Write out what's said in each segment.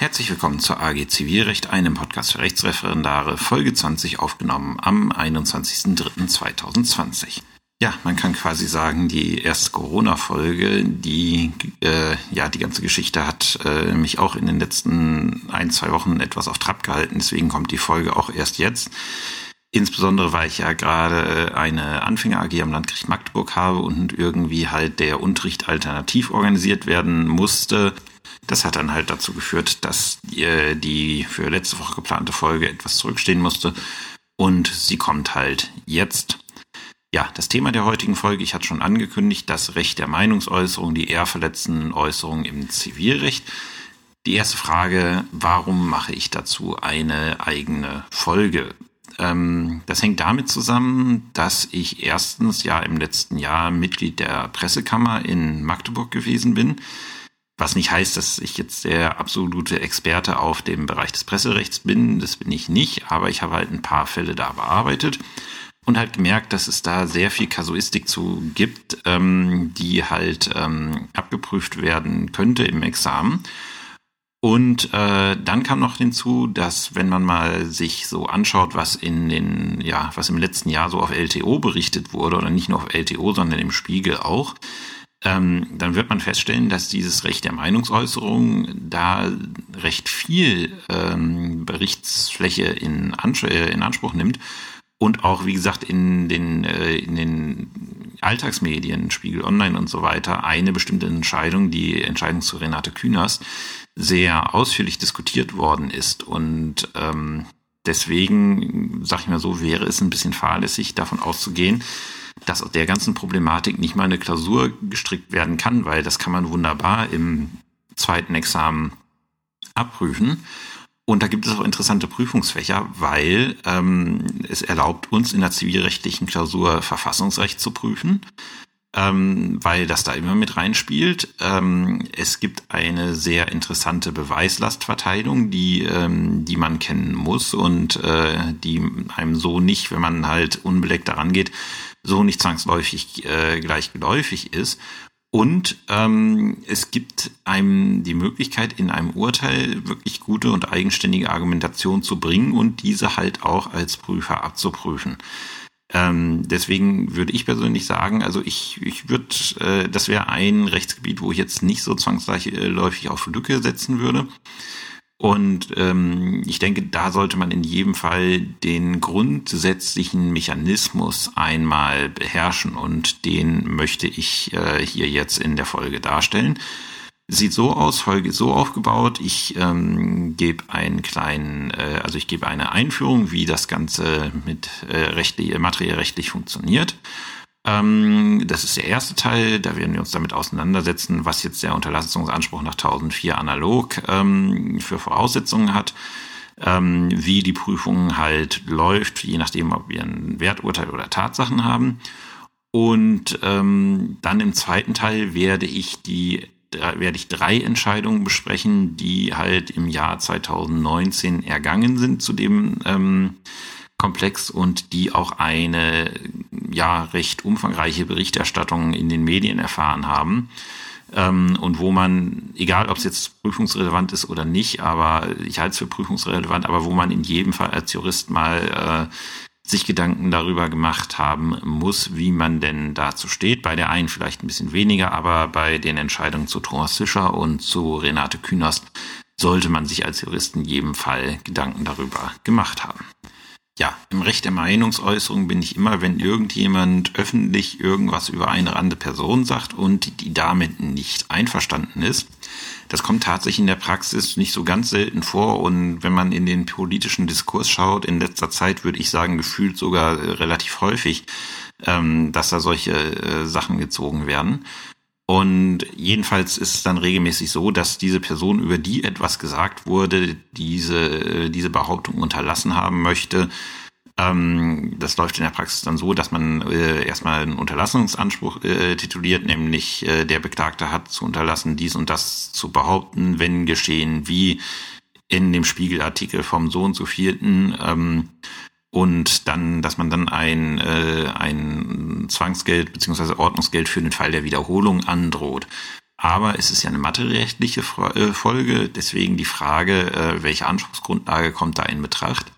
Herzlich willkommen zur AG Zivilrecht, einem Podcast für Rechtsreferendare, Folge 20 aufgenommen am 21.03.2020. Ja, man kann quasi sagen, die erste Corona-Folge, die äh, ja die ganze Geschichte hat äh, mich auch in den letzten ein, zwei Wochen etwas auf Trab gehalten, deswegen kommt die Folge auch erst jetzt. Insbesondere, weil ich ja gerade eine Anfänger AG am Landgericht Magdeburg habe und irgendwie halt der Unterricht alternativ organisiert werden musste das hat dann halt dazu geführt, dass äh, die für letzte Woche geplante Folge etwas zurückstehen musste. Und sie kommt halt jetzt. Ja, das Thema der heutigen Folge, ich hatte schon angekündigt, das Recht der Meinungsäußerung, die eher verletzenden Äußerungen im Zivilrecht. Die erste Frage, warum mache ich dazu eine eigene Folge? Ähm, das hängt damit zusammen, dass ich erstens ja im letzten Jahr Mitglied der Pressekammer in Magdeburg gewesen bin was nicht heißt, dass ich jetzt der absolute Experte auf dem Bereich des Presserechts bin. Das bin ich nicht, aber ich habe halt ein paar Fälle da bearbeitet und halt gemerkt, dass es da sehr viel Kasuistik zu gibt, ähm, die halt ähm, abgeprüft werden könnte im Examen. Und äh, dann kam noch hinzu, dass wenn man mal sich so anschaut, was in den, ja, was im letzten Jahr so auf LTO berichtet wurde, oder nicht nur auf LTO, sondern im Spiegel auch, ähm, dann wird man feststellen, dass dieses Recht der Meinungsäußerung da recht viel ähm, Berichtsfläche in, Ans äh, in Anspruch nimmt und auch, wie gesagt, in den, äh, in den Alltagsmedien, Spiegel Online und so weiter, eine bestimmte Entscheidung, die Entscheidung zu Renate Künast, sehr ausführlich diskutiert worden ist. Und ähm, deswegen, sag ich mal so, wäre es ein bisschen fahrlässig, davon auszugehen, dass aus der ganzen Problematik nicht mal eine Klausur gestrickt werden kann, weil das kann man wunderbar im zweiten Examen abprüfen. Und da gibt es auch interessante Prüfungsfächer, weil ähm, es erlaubt uns in der zivilrechtlichen Klausur Verfassungsrecht zu prüfen, ähm, weil das da immer mit reinspielt. Ähm, es gibt eine sehr interessante Beweislastverteilung, die, ähm, die man kennen muss und äh, die einem so nicht, wenn man halt unbeleckt daran geht, so nicht zwangsläufig äh, gleich geläufig ist. Und ähm, es gibt einem die Möglichkeit, in einem Urteil wirklich gute und eigenständige Argumentation zu bringen und diese halt auch als Prüfer abzuprüfen. Ähm, deswegen würde ich persönlich sagen, also ich, ich würde, äh, das wäre ein Rechtsgebiet, wo ich jetzt nicht so zwangsläufig auf Lücke setzen würde. Und ähm, ich denke, da sollte man in jedem Fall den grundsätzlichen Mechanismus einmal beherrschen und den möchte ich äh, hier jetzt in der Folge darstellen. Sieht so aus, Folge so aufgebaut. Ich ähm, gebe einen kleinen, äh, also ich gebe eine Einführung, wie das Ganze mit äh, rechtlich, materiell rechtlich funktioniert. Ähm, das ist der erste Teil, da werden wir uns damit auseinandersetzen, was jetzt der Unterlassungsanspruch nach 1004 analog ähm, für Voraussetzungen hat, ähm, wie die Prüfung halt läuft, je nachdem, ob wir ein Werturteil oder Tatsachen haben. Und ähm, dann im zweiten Teil werde ich die werde ich drei Entscheidungen besprechen, die halt im Jahr 2019 ergangen sind zu dem ähm, komplex und die auch eine ja recht umfangreiche Berichterstattung in den Medien erfahren haben. Ähm, und wo man, egal ob es jetzt prüfungsrelevant ist oder nicht, aber ich halte es für prüfungsrelevant, aber wo man in jedem Fall als Jurist mal äh, sich Gedanken darüber gemacht haben muss, wie man denn dazu steht. Bei der einen vielleicht ein bisschen weniger, aber bei den Entscheidungen zu Thomas Fischer und zu Renate Künast sollte man sich als Jurist in jedem Fall Gedanken darüber gemacht haben ja, im Recht der Meinungsäußerung bin ich immer, wenn irgendjemand öffentlich irgendwas über eine andere Person sagt und die damit nicht einverstanden ist. Das kommt tatsächlich in der Praxis nicht so ganz selten vor und wenn man in den politischen Diskurs schaut, in letzter Zeit würde ich sagen, gefühlt sogar relativ häufig, ähm, dass da solche äh, Sachen gezogen werden. Und jedenfalls ist es dann regelmäßig so, dass diese Person, über die etwas gesagt wurde, diese, diese Behauptung unterlassen haben möchte. Ähm, das läuft in der Praxis dann so, dass man äh, erstmal einen Unterlassungsanspruch äh, tituliert, nämlich äh, der Beklagte hat zu unterlassen, dies und das zu behaupten, wenn geschehen, wie in dem Spiegelartikel vom so und so vierten. Ähm, und dann, dass man dann ein, äh, ein Zwangsgeld beziehungsweise Ordnungsgeld für den Fall der Wiederholung androht. Aber es ist ja eine materierechtliche äh, Folge, deswegen die Frage, äh, welche Anspruchsgrundlage kommt da in Betracht?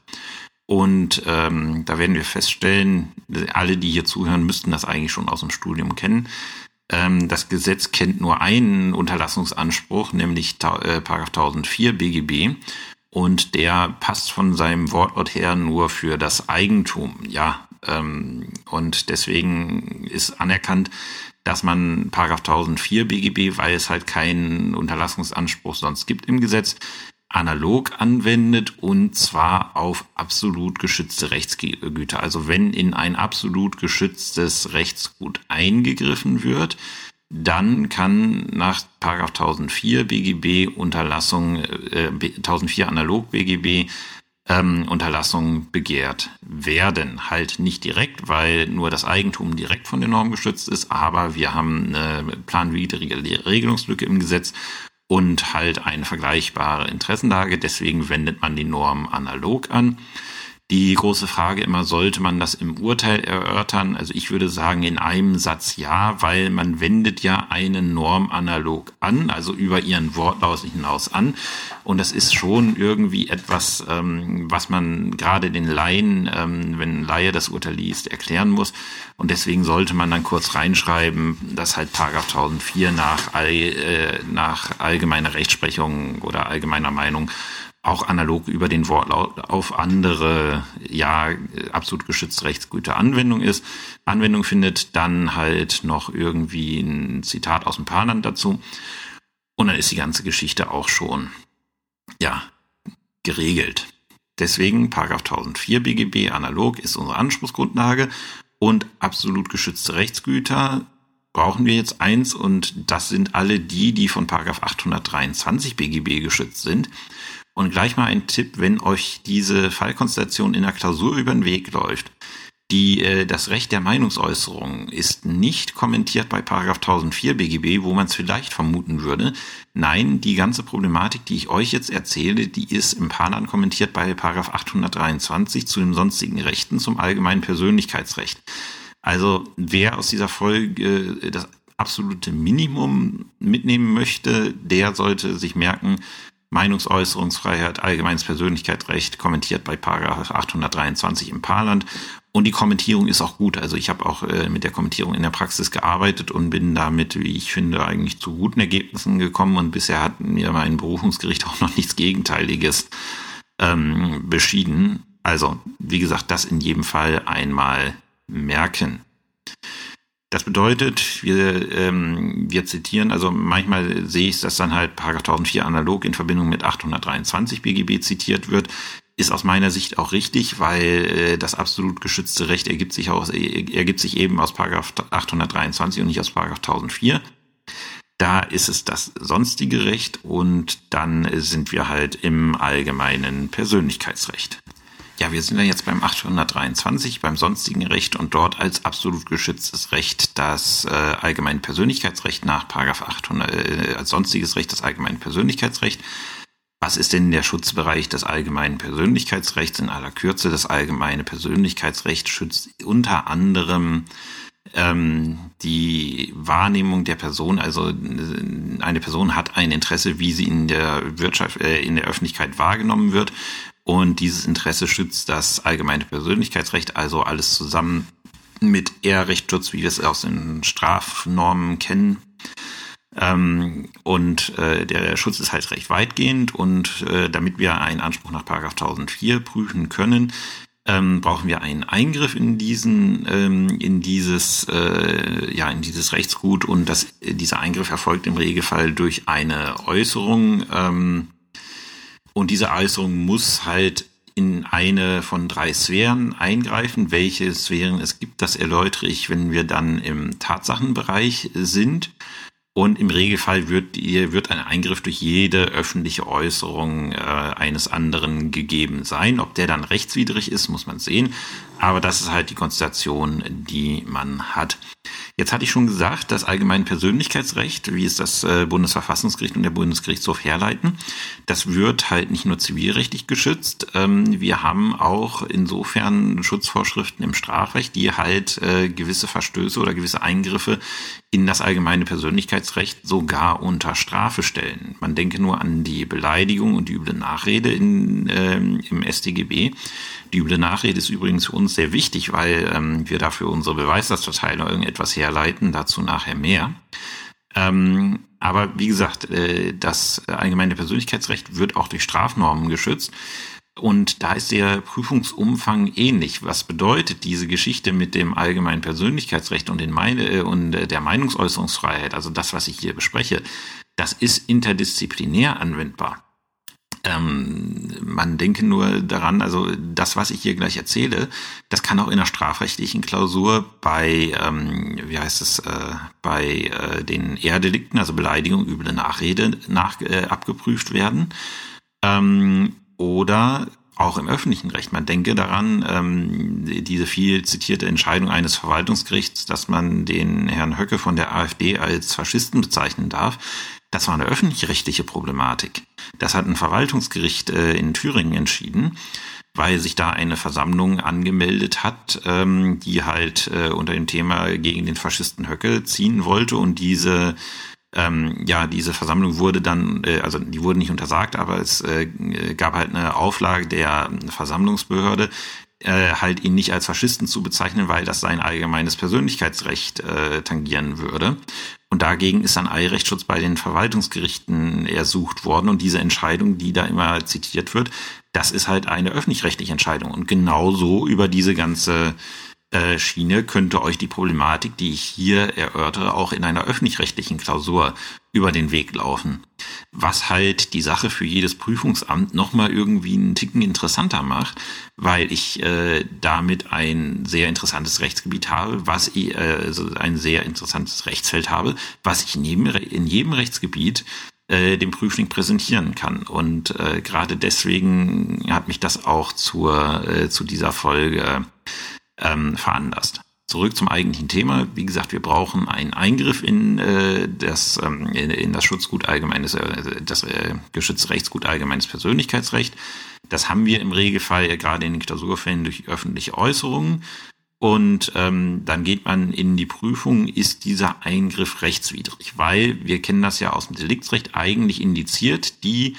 Und ähm, da werden wir feststellen, alle, die hier zuhören, müssten das eigentlich schon aus dem Studium kennen. Ähm, das Gesetz kennt nur einen Unterlassungsanspruch, nämlich äh, 1004 BGB. Und der passt von seinem Wortlaut her nur für das Eigentum. Ja, ähm, und deswegen ist anerkannt, dass man Paragraph 1004 BGB, weil es halt keinen Unterlassungsanspruch sonst gibt im Gesetz, analog anwendet und zwar auf absolut geschützte Rechtsgüter. Also wenn in ein absolut geschütztes Rechtsgut eingegriffen wird, dann kann nach 1004 BGB Unterlassung, äh, 1004 analog BGB ähm, Unterlassung begehrt werden. Halt nicht direkt, weil nur das Eigentum direkt von der Norm geschützt ist, aber wir haben eine planwidrige Regelungslücke im Gesetz und halt eine vergleichbare Interessenlage. Deswegen wendet man die Norm analog an. Die große Frage immer, sollte man das im Urteil erörtern? Also ich würde sagen, in einem Satz ja, weil man wendet ja eine Norm analog an, also über ihren Wortlaut hinaus an. Und das ist schon irgendwie etwas, ähm, was man gerade den Laien, ähm, wenn ein Laie das Urteil liest, erklären muss. Und deswegen sollte man dann kurz reinschreiben, dass halt Paragraph 1004 nach, all, äh, nach allgemeiner Rechtsprechung oder allgemeiner Meinung auch analog über den Wortlaut auf andere, ja, absolut geschützte Rechtsgüter Anwendung ist. Anwendung findet dann halt noch irgendwie ein Zitat aus dem Parlament dazu. Und dann ist die ganze Geschichte auch schon, ja, geregelt. Deswegen Paragraph 1004 BGB analog ist unsere Anspruchsgrundlage und absolut geschützte Rechtsgüter brauchen wir jetzt eins und das sind alle die, die von Paragraph 823 BGB geschützt sind. Und gleich mal ein Tipp, wenn euch diese Fallkonstellation in der Klausur über den Weg läuft. Die, äh, das Recht der Meinungsäußerung ist nicht kommentiert bei Paragraph 1004 BGB, wo man es vielleicht vermuten würde. Nein, die ganze Problematik, die ich euch jetzt erzähle, die ist im Panan kommentiert bei Paragraph 823 zu den sonstigen Rechten zum allgemeinen Persönlichkeitsrecht. Also wer aus dieser Folge äh, das absolute Minimum mitnehmen möchte, der sollte sich merken, Meinungsäußerungsfreiheit, allgemeines Persönlichkeitsrecht kommentiert bei Paragraph 823 im Paarland. Und die Kommentierung ist auch gut. Also ich habe auch äh, mit der Kommentierung in der Praxis gearbeitet und bin damit, wie ich finde, eigentlich zu guten Ergebnissen gekommen. Und bisher hat mir mein Berufungsgericht auch noch nichts Gegenteiliges ähm, beschieden. Also, wie gesagt, das in jedem Fall einmal merken. Das bedeutet, wir, ähm, wir zitieren, also manchmal sehe ich, dass dann halt Paragraph 1004 analog in Verbindung mit 823 BGB zitiert wird. Ist aus meiner Sicht auch richtig, weil äh, das absolut geschützte Recht ergibt sich, aus, ergibt sich eben aus Paragraph 823 und nicht aus Paragraph 1004. Da ist es das sonstige Recht und dann sind wir halt im allgemeinen Persönlichkeitsrecht. Ja, wir sind ja jetzt beim 823, beim sonstigen Recht und dort als absolut geschütztes Recht das äh, allgemeine Persönlichkeitsrecht nach Paragraph 800, äh, als sonstiges Recht das allgemeine Persönlichkeitsrecht. Was ist denn der Schutzbereich des allgemeinen Persönlichkeitsrechts in aller Kürze? Das allgemeine Persönlichkeitsrecht schützt unter anderem ähm, die Wahrnehmung der Person, also eine Person hat ein Interesse, wie sie in der Wirtschaft, äh, in der Öffentlichkeit wahrgenommen wird. Und dieses Interesse schützt das allgemeine Persönlichkeitsrecht, also alles zusammen mit Ehrrechtsschutz, wie wir es aus den Strafnormen kennen. Ähm, und äh, der Schutz ist halt recht weitgehend und äh, damit wir einen Anspruch nach 1004 prüfen können, ähm, brauchen wir einen Eingriff in diesen, ähm, in dieses, äh, ja, in dieses Rechtsgut und das, dieser Eingriff erfolgt im Regelfall durch eine Äußerung, ähm, und diese Äußerung muss halt in eine von drei Sphären eingreifen. Welche Sphären es gibt, das erläutere ich, wenn wir dann im Tatsachenbereich sind. Und im Regelfall wird, wird ein Eingriff durch jede öffentliche Äußerung äh, eines anderen gegeben sein. Ob der dann rechtswidrig ist, muss man sehen. Aber das ist halt die Konstellation, die man hat. Jetzt hatte ich schon gesagt, das allgemeine Persönlichkeitsrecht, wie es das äh, Bundesverfassungsgericht und der Bundesgerichtshof herleiten, das wird halt nicht nur zivilrechtlich geschützt. Ähm, wir haben auch insofern Schutzvorschriften im Strafrecht, die halt äh, gewisse Verstöße oder gewisse Eingriffe in das allgemeine Persönlichkeitsrecht sogar unter Strafe stellen. Man denke nur an die Beleidigung und die üble Nachrede in, ähm, im StGB. Die üble Nachrede ist übrigens für uns sehr wichtig, weil ähm, wir dafür unsere Beweislastverteilung irgendetwas herleiten, dazu nachher mehr. Ähm, aber wie gesagt, äh, das allgemeine Persönlichkeitsrecht wird auch durch Strafnormen geschützt. Und da ist der Prüfungsumfang ähnlich. Was bedeutet diese Geschichte mit dem allgemeinen Persönlichkeitsrecht und, Meine äh, und der Meinungsäußerungsfreiheit, also das, was ich hier bespreche, das ist interdisziplinär anwendbar. Ähm, man denke nur daran, also das, was ich hier gleich erzähle, das kann auch in der strafrechtlichen Klausur bei, ähm, wie heißt es, äh, bei äh, den Ehrdelikten, also Beleidigung, üble Nachrede, nach, äh, abgeprüft werden. Ähm, oder auch im öffentlichen Recht. Man denke daran, ähm, diese viel zitierte Entscheidung eines Verwaltungsgerichts, dass man den Herrn Höcke von der AfD als Faschisten bezeichnen darf. Das war eine öffentlich-rechtliche Problematik. Das hat ein Verwaltungsgericht äh, in Thüringen entschieden, weil sich da eine Versammlung angemeldet hat, ähm, die halt äh, unter dem Thema gegen den Faschisten Höcke ziehen wollte und diese ähm, ja, diese Versammlung wurde dann, äh, also die wurde nicht untersagt, aber es äh, gab halt eine Auflage der Versammlungsbehörde, äh, halt ihn nicht als Faschisten zu bezeichnen, weil das sein allgemeines Persönlichkeitsrecht äh, tangieren würde. Und dagegen ist ein Eilrechtsschutz bei den Verwaltungsgerichten ersucht worden. Und diese Entscheidung, die da immer zitiert wird, das ist halt eine öffentlich-rechtliche Entscheidung. Und genauso über diese ganze Schiene könnte euch die Problematik, die ich hier erörtere, auch in einer öffentlich-rechtlichen Klausur über den Weg laufen. Was halt die Sache für jedes Prüfungsamt nochmal irgendwie einen Ticken interessanter macht, weil ich äh, damit ein sehr interessantes Rechtsgebiet habe, was ich, äh, also ein sehr interessantes Rechtsfeld habe, was ich in jedem, in jedem Rechtsgebiet äh, dem Prüfling präsentieren kann. Und äh, gerade deswegen hat mich das auch zur, äh, zu dieser Folge ähm, veranlasst. Zurück zum eigentlichen Thema. Wie gesagt, wir brauchen einen Eingriff in äh, das ähm, in, in das Schutzgut allgemeines, äh, das äh, geschützte Rechtsgut allgemeines Persönlichkeitsrecht. Das haben wir im Regelfall äh, gerade in den Klausurfällen durch öffentliche Äußerungen. Und ähm, dann geht man in die Prüfung, ist dieser Eingriff rechtswidrig? Weil wir kennen das ja aus dem Deliktsrecht eigentlich indiziert, die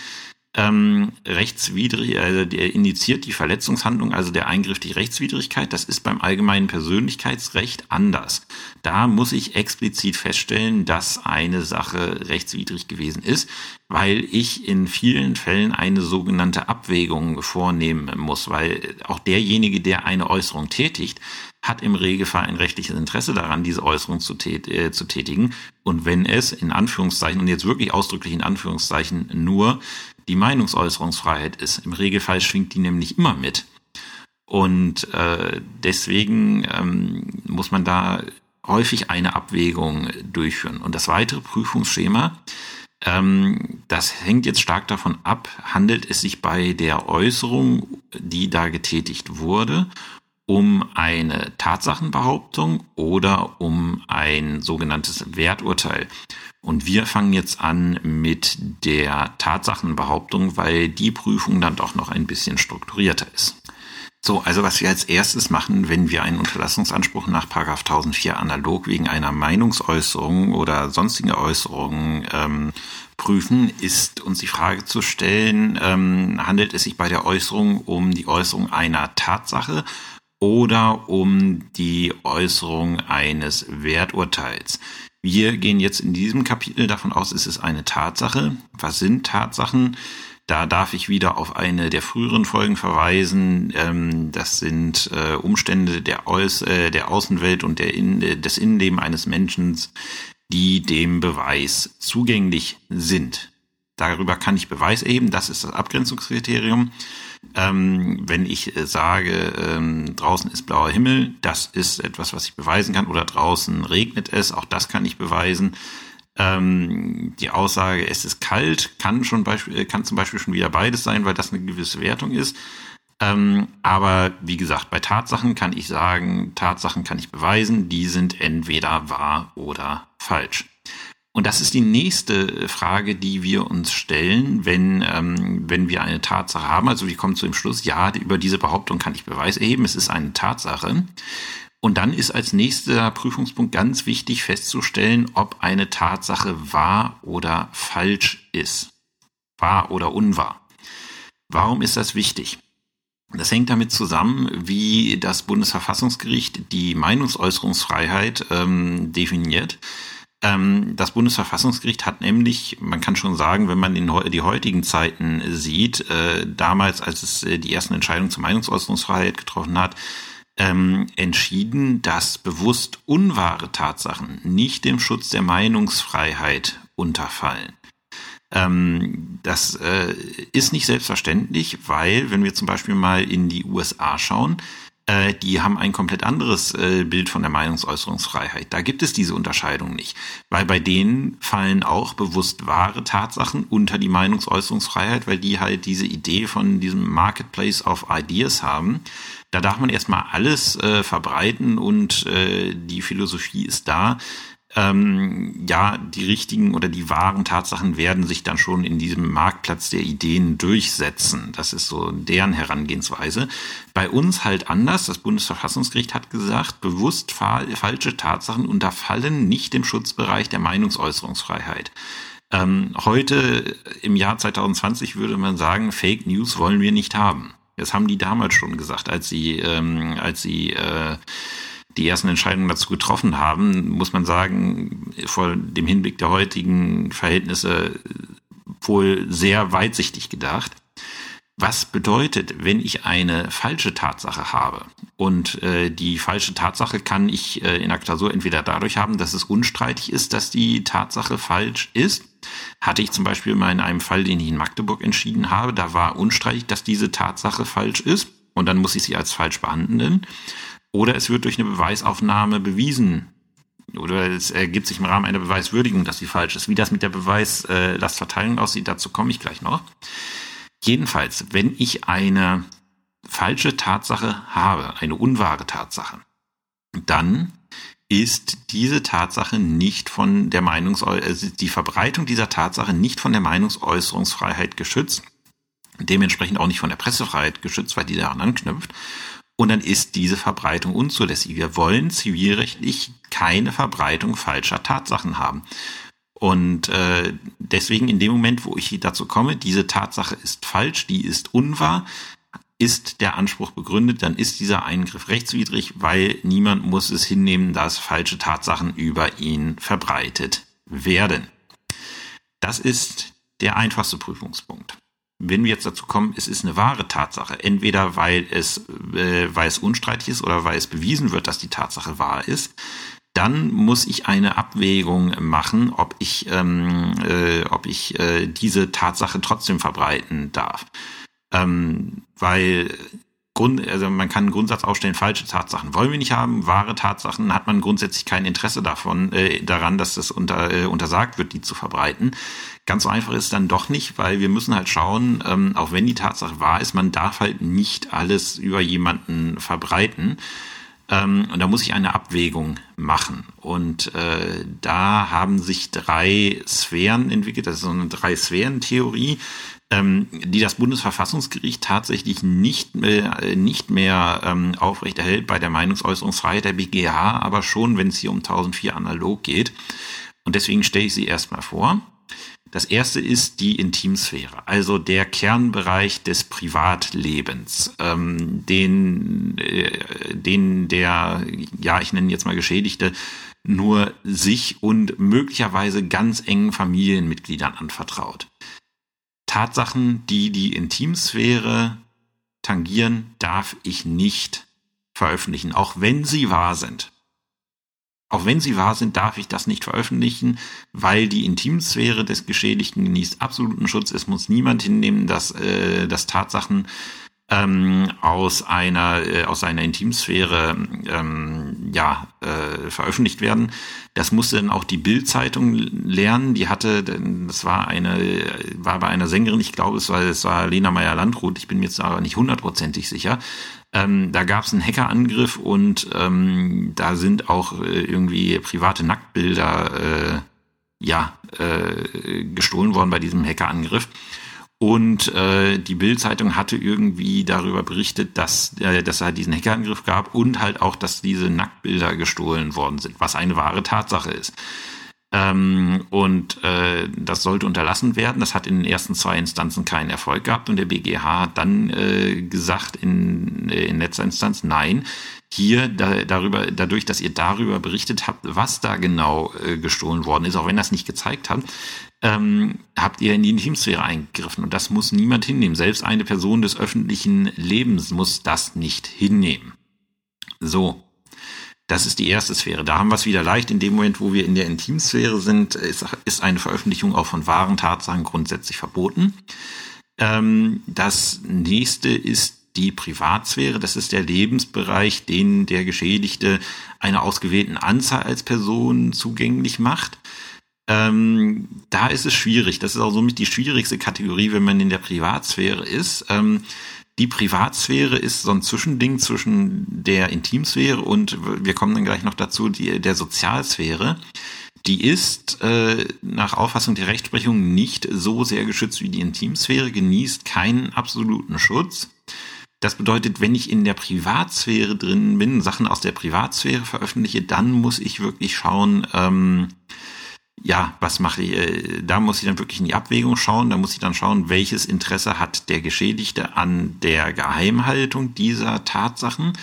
ähm, rechtswidrig, also der indiziert die Verletzungshandlung, also der Eingriff die Rechtswidrigkeit. Das ist beim allgemeinen Persönlichkeitsrecht anders. Da muss ich explizit feststellen, dass eine Sache rechtswidrig gewesen ist, weil ich in vielen Fällen eine sogenannte Abwägung vornehmen muss, weil auch derjenige, der eine Äußerung tätigt, hat im Regelfall ein rechtliches Interesse daran, diese Äußerung zu, tät äh, zu tätigen. Und wenn es in Anführungszeichen, und jetzt wirklich ausdrücklich in Anführungszeichen, nur die Meinungsäußerungsfreiheit ist. Im Regelfall schwingt die nämlich immer mit. Und äh, deswegen ähm, muss man da häufig eine Abwägung durchführen. Und das weitere Prüfungsschema, ähm, das hängt jetzt stark davon ab, handelt es sich bei der Äußerung, die da getätigt wurde, um eine Tatsachenbehauptung oder um ein sogenanntes Werturteil. Und wir fangen jetzt an mit der Tatsachenbehauptung, weil die Prüfung dann doch noch ein bisschen strukturierter ist. So, also was wir als erstes machen, wenn wir einen Unterlassungsanspruch nach 1004 analog wegen einer Meinungsäußerung oder sonstigen Äußerungen ähm, prüfen, ist uns die Frage zu stellen, ähm, handelt es sich bei der Äußerung um die Äußerung einer Tatsache oder um die Äußerung eines Werturteils. Wir gehen jetzt in diesem Kapitel davon aus, es ist eine Tatsache. Was sind Tatsachen? Da darf ich wieder auf eine der früheren Folgen verweisen. Ähm, das sind äh, Umstände äh, der Außenwelt und des Innenleben eines Menschen, die dem Beweis zugänglich sind. Darüber kann ich Beweis erheben. Das ist das Abgrenzungskriterium. Ähm, wenn ich äh, sage, ähm, draußen ist blauer Himmel, das ist etwas, was ich beweisen kann, oder draußen regnet es, auch das kann ich beweisen. Ähm, die Aussage, es ist kalt, kann schon Beispiel, äh, kann zum Beispiel schon wieder beides sein, weil das eine gewisse Wertung ist. Ähm, aber wie gesagt, bei Tatsachen kann ich sagen, Tatsachen kann ich beweisen, die sind entweder wahr oder falsch. Und das ist die nächste Frage, die wir uns stellen, wenn, ähm, wenn wir eine Tatsache haben. Also wir kommen zu dem Schluss, ja, über diese Behauptung kann ich Beweis erheben, es ist eine Tatsache. Und dann ist als nächster Prüfungspunkt ganz wichtig festzustellen, ob eine Tatsache wahr oder falsch ist. Wahr oder unwahr. Warum ist das wichtig? Das hängt damit zusammen, wie das Bundesverfassungsgericht die Meinungsäußerungsfreiheit ähm, definiert. Ähm, das Bundesverfassungsgericht hat nämlich, man kann schon sagen, wenn man in die heutigen Zeiten sieht, äh, damals, als es äh, die ersten Entscheidungen zur Meinungsäußerungsfreiheit getroffen hat, ähm, entschieden, dass bewusst unwahre Tatsachen nicht dem Schutz der Meinungsfreiheit unterfallen. Ähm, das äh, ist nicht selbstverständlich, weil, wenn wir zum Beispiel mal in die USA schauen, äh, die haben ein komplett anderes äh, Bild von der Meinungsäußerungsfreiheit. Da gibt es diese Unterscheidung nicht, weil bei denen fallen auch bewusst wahre Tatsachen unter die Meinungsäußerungsfreiheit, weil die halt diese Idee von diesem Marketplace of Ideas haben. Da darf man erstmal alles äh, verbreiten und äh, die Philosophie ist da, ähm, ja, die richtigen oder die wahren Tatsachen werden sich dann schon in diesem Marktplatz der Ideen durchsetzen. Das ist so deren Herangehensweise. Bei uns halt anders. Das Bundesverfassungsgericht hat gesagt, bewusst fa falsche Tatsachen unterfallen nicht dem Schutzbereich der Meinungsäußerungsfreiheit. Ähm, heute im Jahr 2020 würde man sagen, Fake News wollen wir nicht haben. Das haben die damals schon gesagt, als sie, ähm, als sie äh, die ersten Entscheidungen dazu getroffen haben, muss man sagen, vor dem Hinblick der heutigen Verhältnisse wohl sehr weitsichtig gedacht. Was bedeutet, wenn ich eine falsche Tatsache habe? Und äh, die falsche Tatsache kann ich äh, in der Klausur entweder dadurch haben, dass es unstreitig ist, dass die Tatsache falsch ist. Hatte ich zum Beispiel mal in einem Fall, den ich in Magdeburg entschieden habe, da war unstreitig, dass diese Tatsache falsch ist. Und dann muss ich sie als falsch behandeln. Oder es wird durch eine Beweisaufnahme bewiesen. Oder es ergibt sich im Rahmen einer Beweiswürdigung, dass sie falsch ist. Wie das mit der Beweislastverteilung aussieht, dazu komme ich gleich noch. Jedenfalls, wenn ich eine falsche Tatsache habe, eine unwahre Tatsache, dann ist diese Tatsache nicht von der Meinungs also die Verbreitung dieser Tatsache nicht von der Meinungsäußerungsfreiheit geschützt, dementsprechend auch nicht von der Pressefreiheit geschützt, weil die daran anknüpft, und dann ist diese Verbreitung unzulässig. Wir wollen zivilrechtlich keine Verbreitung falscher Tatsachen haben. Und äh, deswegen in dem Moment, wo ich dazu komme, diese Tatsache ist falsch, die ist unwahr, ist der Anspruch begründet, dann ist dieser Eingriff rechtswidrig, weil niemand muss es hinnehmen, dass falsche Tatsachen über ihn verbreitet werden. Das ist der einfachste Prüfungspunkt wenn wir jetzt dazu kommen, es ist eine wahre Tatsache, entweder weil es, äh, weil es unstreitig ist oder weil es bewiesen wird, dass die Tatsache wahr ist, dann muss ich eine Abwägung machen, ob ich, ähm, äh, ob ich äh, diese Tatsache trotzdem verbreiten darf. Ähm, weil Grund, also man kann einen Grundsatz aufstellen, falsche Tatsachen wollen wir nicht haben, wahre Tatsachen hat man grundsätzlich kein Interesse davon, äh, daran, dass das unter, äh, untersagt wird, die zu verbreiten. Ganz so einfach ist dann doch nicht, weil wir müssen halt schauen, ähm, auch wenn die Tatsache wahr ist, man darf halt nicht alles über jemanden verbreiten. Ähm, und da muss ich eine Abwägung machen. Und äh, da haben sich drei Sphären entwickelt, das ist so eine Drei-Sphären-Theorie, ähm, die das Bundesverfassungsgericht tatsächlich nicht mehr, nicht mehr ähm, aufrechterhält bei der Meinungsäußerungsfreiheit der BGH, aber schon, wenn es hier um 1004 analog geht. Und deswegen stelle ich sie erstmal vor. Das erste ist die Intimsphäre, also der Kernbereich des Privatlebens, ähm, den, äh, den der, ja, ich nenne jetzt mal Geschädigte, nur sich und möglicherweise ganz engen Familienmitgliedern anvertraut. Tatsachen, die die Intimsphäre tangieren, darf ich nicht veröffentlichen, auch wenn sie wahr sind. Auch wenn sie wahr sind, darf ich das nicht veröffentlichen, weil die Intimsphäre des Geschädigten genießt absoluten Schutz. Es muss niemand hinnehmen, dass, äh, dass Tatsachen ähm, aus einer äh, aus einer Intimsphäre ähm, ja äh, veröffentlicht werden. Das musste dann auch die Bildzeitung lernen. Die hatte, das war eine war bei einer Sängerin, ich glaube es war es war Lena Meyer Landrut. Ich bin mir jetzt aber nicht hundertprozentig sicher. Ähm, da gab es einen Hackerangriff und ähm, da sind auch äh, irgendwie private Nacktbilder äh, ja äh, gestohlen worden bei diesem Hackerangriff. Und äh, die Bild-Zeitung hatte irgendwie darüber berichtet, dass, äh, dass es halt diesen Hackerangriff gab und halt auch, dass diese Nacktbilder gestohlen worden sind, was eine wahre Tatsache ist. Ähm, und äh, das sollte unterlassen werden. Das hat in den ersten zwei Instanzen keinen Erfolg gehabt und der BGH hat dann äh, gesagt in, äh, in letzter Instanz, nein, hier da, darüber, dadurch, dass ihr darüber berichtet habt, was da genau äh, gestohlen worden ist, auch wenn das nicht gezeigt hat, ähm, habt ihr in die Intimsphäre eingegriffen. Und das muss niemand hinnehmen. Selbst eine Person des öffentlichen Lebens muss das nicht hinnehmen. So. Das ist die erste Sphäre. Da haben wir es wieder leicht. In dem Moment, wo wir in der Intimsphäre sind, ist, eine Veröffentlichung auch von wahren Tatsachen grundsätzlich verboten. Ähm, das nächste ist die Privatsphäre. Das ist der Lebensbereich, den der Geschädigte einer ausgewählten Anzahl als Person zugänglich macht. Ähm, da ist es schwierig. Das ist auch somit die schwierigste Kategorie, wenn man in der Privatsphäre ist. Ähm, die Privatsphäre ist so ein Zwischending zwischen der Intimsphäre und wir kommen dann gleich noch dazu, die, der Sozialsphäre. Die ist äh, nach Auffassung der Rechtsprechung nicht so sehr geschützt wie die Intimsphäre, genießt keinen absoluten Schutz. Das bedeutet, wenn ich in der Privatsphäre drin bin, Sachen aus der Privatsphäre veröffentliche, dann muss ich wirklich schauen, ähm, ja, was mache ich? Äh, da muss ich dann wirklich in die Abwägung schauen. Da muss ich dann schauen, welches Interesse hat der Geschädigte an der Geheimhaltung dieser Tatsachen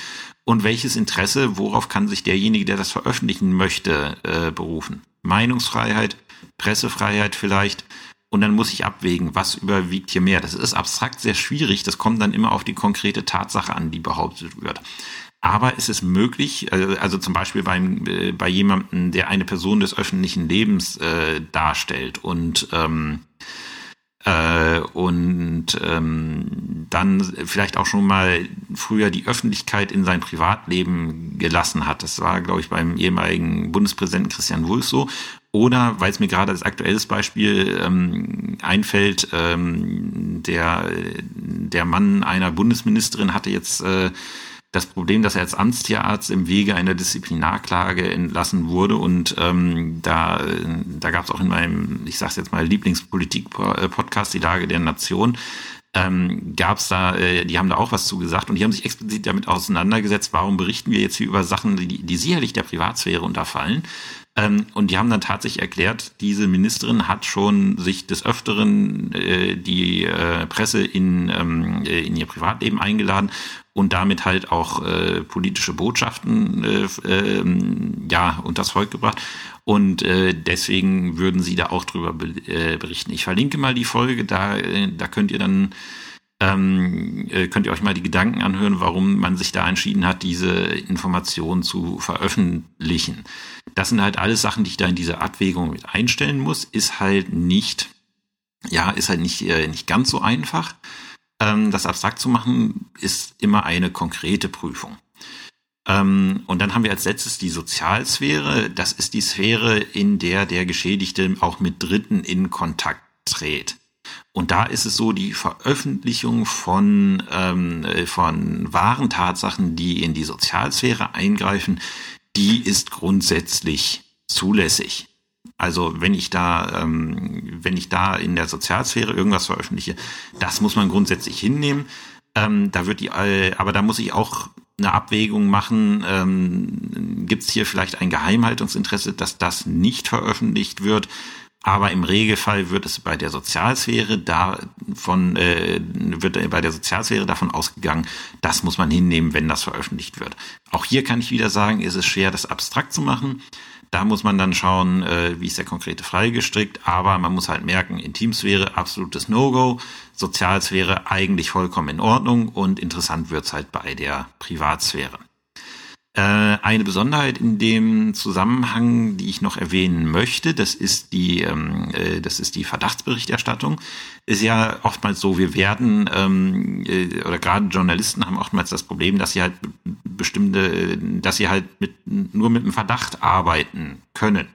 und welches Interesse, worauf kann sich derjenige, der das veröffentlichen möchte, äh, berufen. Meinungsfreiheit, Pressefreiheit vielleicht. Und dann muss ich abwägen, was überwiegt hier mehr. Das ist abstrakt sehr schwierig. Das kommt dann immer auf die konkrete Tatsache an, die behauptet wird. Aber es ist möglich, äh, also zum Beispiel beim, äh, bei jemandem, der eine Person des öffentlichen Lebens äh, darstellt und ähm, äh, und ähm, dann vielleicht auch schon mal früher die Öffentlichkeit in sein Privatleben gelassen hat. Das war, glaube ich, beim ehemaligen Bundespräsidenten Christian Wulff so. Oder, weil es mir gerade als aktuelles Beispiel ähm, einfällt, ähm, der, der Mann einer Bundesministerin hatte jetzt äh, das Problem, dass er als Amtstierarzt im Wege einer Disziplinarklage entlassen wurde und ähm, da, da gab es auch in meinem, ich sag's jetzt mal, Lieblingspolitik-Podcast, die Lage der Nation, ähm, gab es da, äh, die haben da auch was zugesagt und die haben sich explizit damit auseinandergesetzt, warum berichten wir jetzt hier über Sachen, die, die sicherlich der Privatsphäre unterfallen. Ähm, und die haben dann tatsächlich erklärt, diese Ministerin hat schon sich des Öfteren äh, die äh, Presse in, ähm, äh, in ihr Privatleben eingeladen und damit halt auch äh, politische Botschaften äh, äh, ja unters Volk gebracht. Und äh, deswegen würden sie da auch drüber be äh, berichten. Ich verlinke mal die Folge, da, äh, da könnt ihr dann ähm, äh, könnt ihr euch mal die Gedanken anhören, warum man sich da entschieden hat, diese Informationen zu veröffentlichen. Das sind halt alles Sachen, die ich da in diese Abwägung mit einstellen muss. Ist halt nicht, ja, ist halt nicht, äh, nicht ganz so einfach. Ähm, das abstrakt zu machen, ist immer eine konkrete Prüfung. Ähm, und dann haben wir als letztes die Sozialsphäre. Das ist die Sphäre, in der der Geschädigte auch mit Dritten in Kontakt tritt. Und da ist es so, die Veröffentlichung von, ähm, von wahren Tatsachen, die in die Sozialsphäre eingreifen, die ist grundsätzlich zulässig. Also wenn ich da, ähm, wenn ich da in der Sozialsphäre irgendwas veröffentliche, das muss man grundsätzlich hinnehmen. Ähm, da wird die, äh, aber da muss ich auch eine Abwägung machen. Ähm, Gibt es hier vielleicht ein Geheimhaltungsinteresse, dass das nicht veröffentlicht wird? Aber im Regelfall wird es bei der Sozialsphäre davon, äh, wird bei der Sozialsphäre davon ausgegangen, das muss man hinnehmen, wenn das veröffentlicht wird. Auch hier kann ich wieder sagen, ist es schwer, das abstrakt zu machen. Da muss man dann schauen, äh, wie ist der konkrete Fall gestrickt, aber man muss halt merken, Intimsphäre absolutes No-Go, Sozialsphäre eigentlich vollkommen in Ordnung und interessant wird's halt bei der Privatsphäre. Äh, eine Besonderheit in dem Zusammenhang, die ich noch erwähnen möchte, das ist die, ähm, äh, das ist die Verdachtsberichterstattung. Ist ja oftmals so, wir werden ähm, äh, oder gerade Journalisten haben oftmals das Problem, dass sie halt bestimmte, dass sie halt mit, nur mit einem Verdacht arbeiten können.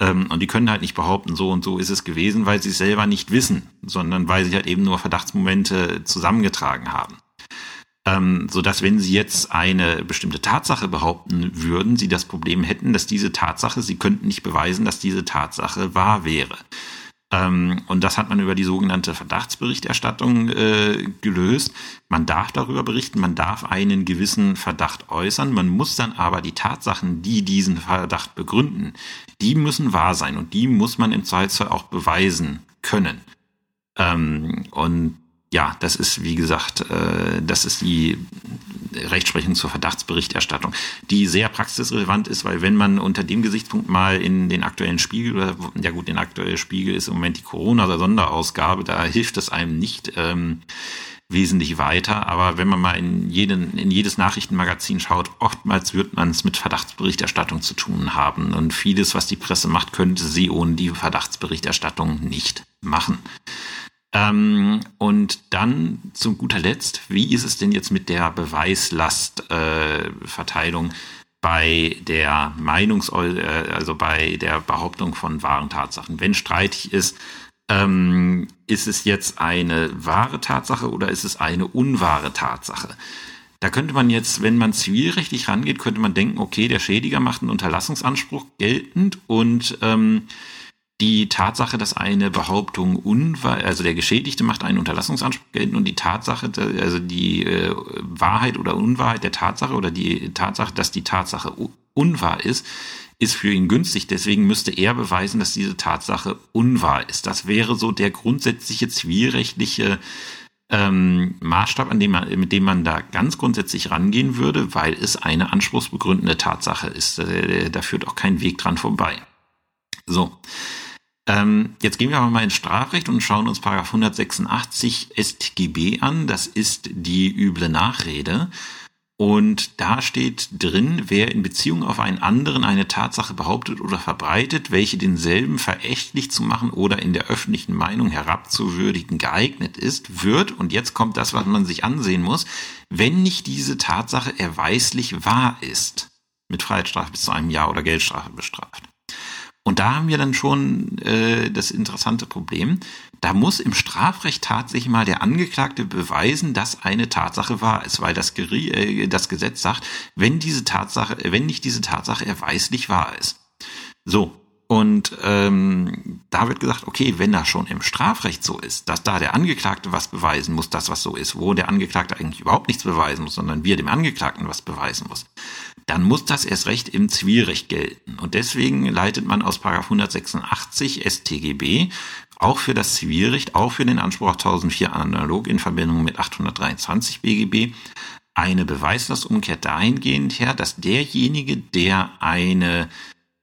Ähm, und die können halt nicht behaupten, so und so ist es gewesen, weil sie es selber nicht wissen, sondern weil sie halt eben nur Verdachtsmomente zusammengetragen haben ähm, so dass wenn Sie jetzt eine bestimmte Tatsache behaupten würden, Sie das Problem hätten, dass diese Tatsache, Sie könnten nicht beweisen, dass diese Tatsache wahr wäre. Ähm, und das hat man über die sogenannte Verdachtsberichterstattung äh, gelöst. Man darf darüber berichten, man darf einen gewissen Verdacht äußern, man muss dann aber die Tatsachen, die diesen Verdacht begründen, die müssen wahr sein und die muss man im Zweifelsfall auch beweisen können. Ähm, und ja, das ist, wie gesagt, äh, das ist die Rechtsprechung zur Verdachtsberichterstattung, die sehr praxisrelevant ist, weil wenn man unter dem Gesichtspunkt mal in den aktuellen Spiegel, oder ja gut, den aktuellen Spiegel ist im Moment die Corona-Sonderausgabe, da hilft es einem nicht ähm, wesentlich weiter, aber wenn man mal in, jeden, in jedes Nachrichtenmagazin schaut, oftmals wird man es mit Verdachtsberichterstattung zu tun haben und vieles, was die Presse macht, könnte sie ohne die Verdachtsberichterstattung nicht machen. Ähm, und dann zum guter Letzt, wie ist es denn jetzt mit der Beweislastverteilung äh, bei der Meinungs-, äh, also bei der Behauptung von wahren Tatsachen? Wenn streitig ist, ähm, ist es jetzt eine wahre Tatsache oder ist es eine unwahre Tatsache? Da könnte man jetzt, wenn man zivilrechtlich rangeht, könnte man denken, okay, der Schädiger macht einen Unterlassungsanspruch geltend und ähm, die Tatsache, dass eine Behauptung unwahr, also der Geschädigte macht einen Unterlassungsanspruch geltend und die Tatsache, also die äh, Wahrheit oder Unwahrheit der Tatsache oder die Tatsache, dass die Tatsache unwahr ist, ist für ihn günstig. Deswegen müsste er beweisen, dass diese Tatsache unwahr ist. Das wäre so der grundsätzliche zivilrechtliche ähm, Maßstab, an dem man, mit dem man da ganz grundsätzlich rangehen würde, weil es eine anspruchsbegründende Tatsache ist. Äh, da führt auch kein Weg dran vorbei. So. Ähm, jetzt gehen wir aber mal ins Strafrecht und schauen uns Paragraph 186 StGB an. Das ist die üble Nachrede. Und da steht drin, wer in Beziehung auf einen anderen eine Tatsache behauptet oder verbreitet, welche denselben verächtlich zu machen oder in der öffentlichen Meinung herabzuwürdigen geeignet ist, wird, und jetzt kommt das, was man sich ansehen muss, wenn nicht diese Tatsache erweislich wahr ist, mit Freiheitsstrafe bis zu einem Jahr oder Geldstrafe bestraft. Und da haben wir dann schon äh, das interessante Problem. Da muss im Strafrecht tatsächlich mal der Angeklagte beweisen, dass eine Tatsache wahr ist, weil das, Geri äh, das Gesetz sagt, wenn diese Tatsache, wenn nicht diese Tatsache erweislich wahr ist. So, und ähm, da wird gesagt, okay, wenn das schon im Strafrecht so ist, dass da der Angeklagte was beweisen muss, das was so ist, wo der Angeklagte eigentlich überhaupt nichts beweisen muss, sondern wir dem Angeklagten was beweisen muss, dann muss das erst recht im Zivilrecht gelten. Und deswegen leitet man aus 186 StGB auch für das Zivilrecht, auch für den Anspruch 1004 analog in Verbindung mit 823 BGB eine Beweislastumkehr dahingehend her, dass derjenige, der eine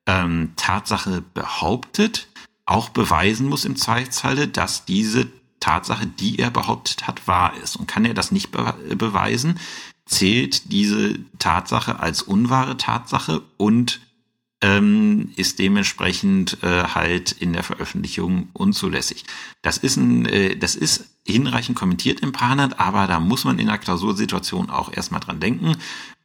ähm, Tatsache behauptet, auch beweisen muss im Zweifelsfalle, dass diese Tatsache, die er behauptet hat, wahr ist. Und kann er das nicht be beweisen, zählt diese Tatsache als unwahre Tatsache und ähm, ist dementsprechend äh, halt in der Veröffentlichung unzulässig. Das ist ein, äh, das ist hinreichend kommentiert im Panat, aber da muss man in der Klausursituation auch erstmal dran denken.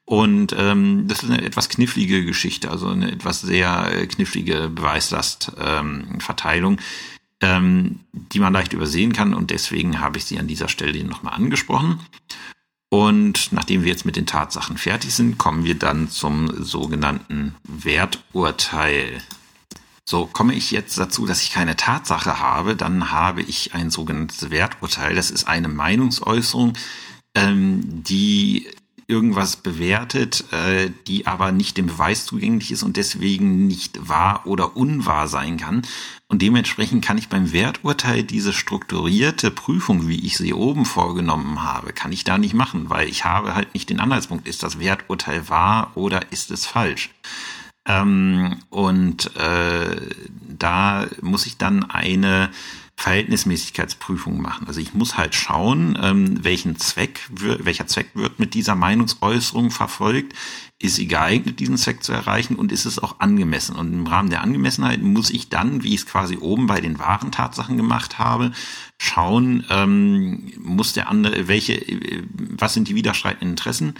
Und ähm, das ist eine etwas knifflige Geschichte, also eine etwas sehr äh, knifflige Beweislastverteilung, ähm, ähm, die man leicht übersehen kann. Und deswegen habe ich sie an dieser Stelle nochmal angesprochen. Und nachdem wir jetzt mit den Tatsachen fertig sind, kommen wir dann zum sogenannten Werturteil. So, komme ich jetzt dazu, dass ich keine Tatsache habe, dann habe ich ein sogenanntes Werturteil. Das ist eine Meinungsäußerung, ähm, die irgendwas bewertet, äh, die aber nicht dem Beweis zugänglich ist und deswegen nicht wahr oder unwahr sein kann. Und dementsprechend kann ich beim Werturteil diese strukturierte Prüfung, wie ich sie oben vorgenommen habe, kann ich da nicht machen, weil ich habe halt nicht den Anhaltspunkt, ist das Werturteil wahr oder ist es falsch. Ähm, und äh, da muss ich dann eine Verhältnismäßigkeitsprüfung machen. Also ich muss halt schauen, ähm, welchen Zweck, welcher Zweck wird mit dieser Meinungsäußerung verfolgt. Ist sie geeignet, diesen Zweck zu erreichen und ist es auch angemessen? Und im Rahmen der Angemessenheit muss ich dann, wie ich es quasi oben bei den wahren Tatsachen gemacht habe, schauen, ähm, muss der andere, welche, äh, was sind die widerstreitenden Interessen?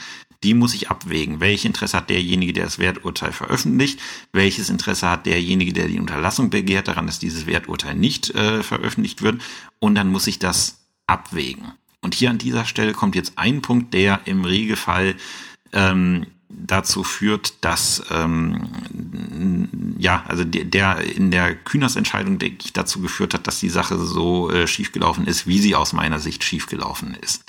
Die muss ich abwägen. Welches Interesse hat derjenige, der das Werturteil veröffentlicht? Welches Interesse hat derjenige, der die Unterlassung begehrt, daran, dass dieses Werturteil nicht äh, veröffentlicht wird? Und dann muss ich das abwägen. Und hier an dieser Stelle kommt jetzt ein Punkt, der im Regelfall ähm, dazu führt, dass ähm, ja, also der, der in der Kühners-Entscheidung, denke ich, dazu geführt hat, dass die Sache so äh, schiefgelaufen ist, wie sie aus meiner Sicht schiefgelaufen ist.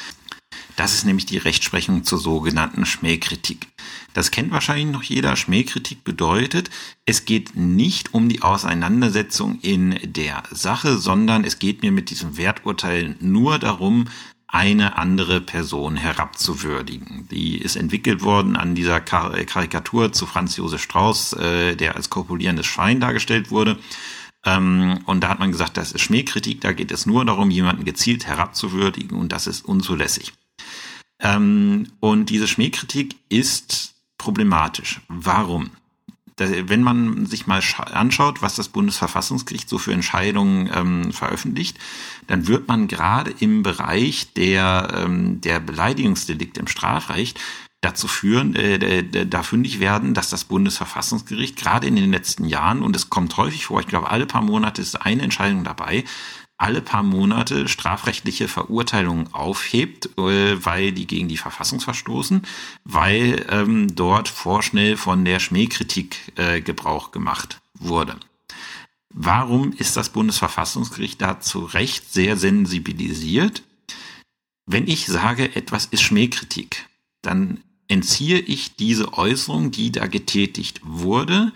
Das ist nämlich die Rechtsprechung zur sogenannten Schmähkritik. Das kennt wahrscheinlich noch jeder. Schmähkritik bedeutet, es geht nicht um die Auseinandersetzung in der Sache, sondern es geht mir mit diesem Werturteil nur darum, eine andere Person herabzuwürdigen. Die ist entwickelt worden an dieser Karikatur zu Franz Josef Strauß, äh, der als korpulierendes Schwein dargestellt wurde. Ähm, und da hat man gesagt, das ist Schmähkritik, da geht es nur darum, jemanden gezielt herabzuwürdigen und das ist unzulässig. Ähm, und diese Schmähkritik ist problematisch. Warum? wenn man sich mal anschaut, was das Bundesverfassungsgericht so für Entscheidungen ähm, veröffentlicht, dann wird man gerade im Bereich der, ähm, der Beleidigungsdelikte im Strafrecht dazu führen, äh, da fündig werden, dass das Bundesverfassungsgericht gerade in den letzten Jahren, und es kommt häufig vor, ich glaube alle paar Monate ist eine Entscheidung dabei, alle paar Monate strafrechtliche Verurteilungen aufhebt, äh, weil die gegen die Verfassung verstoßen, weil ähm, dort vorschnell von der Schmähkritik äh, Gebrauch gemacht wurde. Warum ist das Bundesverfassungsgericht da zu Recht sehr sensibilisiert? Wenn ich sage, etwas ist Schmähkritik, dann entziehe ich diese Äußerung, die da getätigt wurde,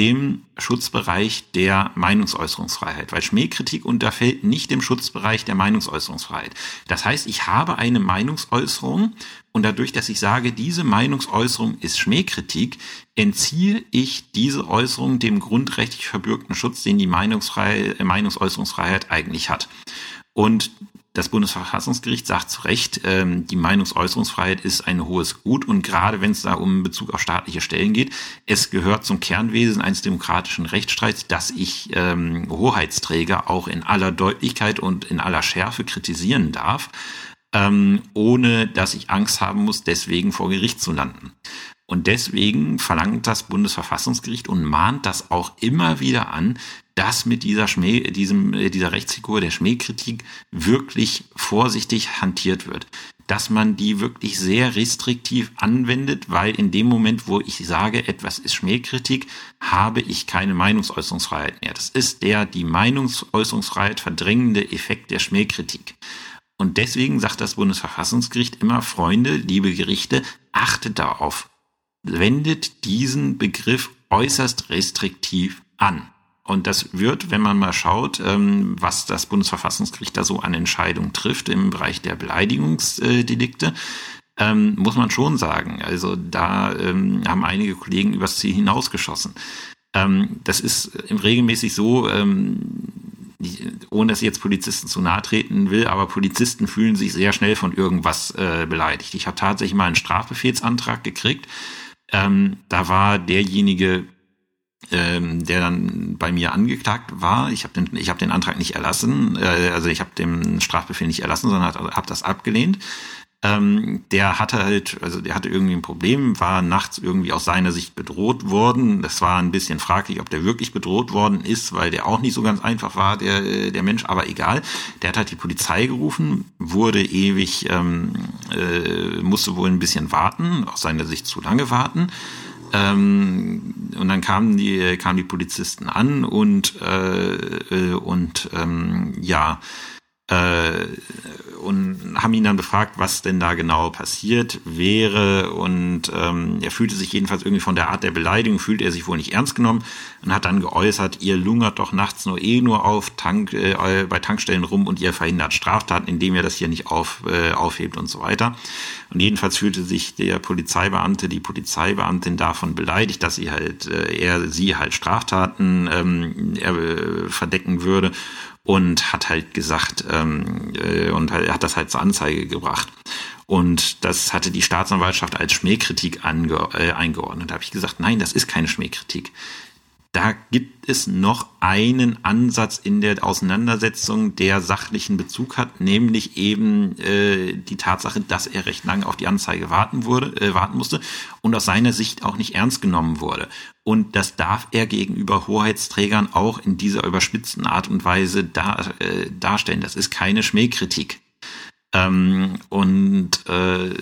dem Schutzbereich der Meinungsäußerungsfreiheit, weil Schmähkritik unterfällt nicht dem Schutzbereich der Meinungsäußerungsfreiheit. Das heißt, ich habe eine Meinungsäußerung und dadurch, dass ich sage, diese Meinungsäußerung ist Schmähkritik, entziehe ich diese Äußerung dem grundrechtlich verbürgten Schutz, den die Meinungsäußerungsfreiheit eigentlich hat. Und das Bundesverfassungsgericht sagt zu Recht, ähm, die Meinungsäußerungsfreiheit ist ein hohes Gut und gerade wenn es da um Bezug auf staatliche Stellen geht, es gehört zum Kernwesen eines demokratischen Rechtsstreits, dass ich ähm, Hoheitsträger auch in aller Deutlichkeit und in aller Schärfe kritisieren darf, ähm, ohne dass ich Angst haben muss, deswegen vor Gericht zu landen. Und deswegen verlangt das Bundesverfassungsgericht und mahnt das auch immer wieder an, dass mit dieser Schmäh, diesem, äh, dieser Rechtsfigur der Schmähkritik wirklich vorsichtig hantiert wird. Dass man die wirklich sehr restriktiv anwendet, weil in dem Moment, wo ich sage, etwas ist Schmähkritik, habe ich keine Meinungsäußerungsfreiheit mehr. Das ist der die Meinungsäußerungsfreiheit verdrängende Effekt der Schmähkritik. Und deswegen sagt das Bundesverfassungsgericht immer, Freunde, liebe Gerichte, achtet darauf wendet diesen Begriff äußerst restriktiv an. Und das wird, wenn man mal schaut, ähm, was das Bundesverfassungsgericht da so an Entscheidungen trifft im Bereich der Beleidigungsdelikte, ähm, muss man schon sagen. Also da ähm, haben einige Kollegen übers Ziel hinausgeschossen. das ist regelmäßig so, ohne dass ich jetzt Polizisten zu nahe treten will, aber Polizisten fühlen sich sehr schnell von irgendwas äh, beleidigt. Ich habe tatsächlich mal einen Strafbefehlsantrag gekriegt, ähm, da war derjenige, ähm, der dann bei mir angeklagt war. Ich habe den, ich hab den Antrag nicht erlassen, äh, also ich habe den Strafbefehl nicht erlassen, sondern habe hab das abgelehnt. Ähm, der hatte halt, also der hatte irgendwie ein Problem, war nachts irgendwie aus seiner Sicht bedroht worden. Das war ein bisschen fraglich, ob der wirklich bedroht worden ist, weil der auch nicht so ganz einfach war, der, der Mensch, aber egal. Der hat halt die Polizei gerufen, wurde ewig, ähm, äh, musste wohl ein bisschen warten, aus seiner Sicht zu lange warten. Ähm, und dann kamen die, kamen die Polizisten an und, äh, äh und ähm, ja, äh, und haben ihn dann befragt, was denn da genau passiert wäre. Und ähm, er fühlte sich jedenfalls irgendwie von der Art der Beleidigung, fühlte er sich wohl nicht ernst genommen und hat dann geäußert, ihr lungert doch nachts nur eh nur auf Tank, äh, bei Tankstellen rum und ihr verhindert Straftaten, indem ihr das hier nicht auf, äh, aufhebt und so weiter. Und jedenfalls fühlte sich der Polizeibeamte, die Polizeibeamtin davon beleidigt, dass sie halt, äh, er sie halt Straftaten ähm, er, äh, verdecken würde und hat halt gesagt ähm, äh, und hat das halt zur Anzeige gebracht. Und das hatte die Staatsanwaltschaft als Schmähkritik ange äh, eingeordnet. Da habe ich gesagt, nein, das ist keine Schmähkritik da gibt es noch einen Ansatz in der Auseinandersetzung, der sachlichen Bezug hat, nämlich eben äh, die Tatsache, dass er recht lange auf die Anzeige warten wurde, äh, warten musste und aus seiner Sicht auch nicht ernst genommen wurde. Und das darf er gegenüber Hoheitsträgern auch in dieser überspitzten Art und Weise dar, äh, darstellen. Das ist keine Schmähkritik. Ähm, und äh,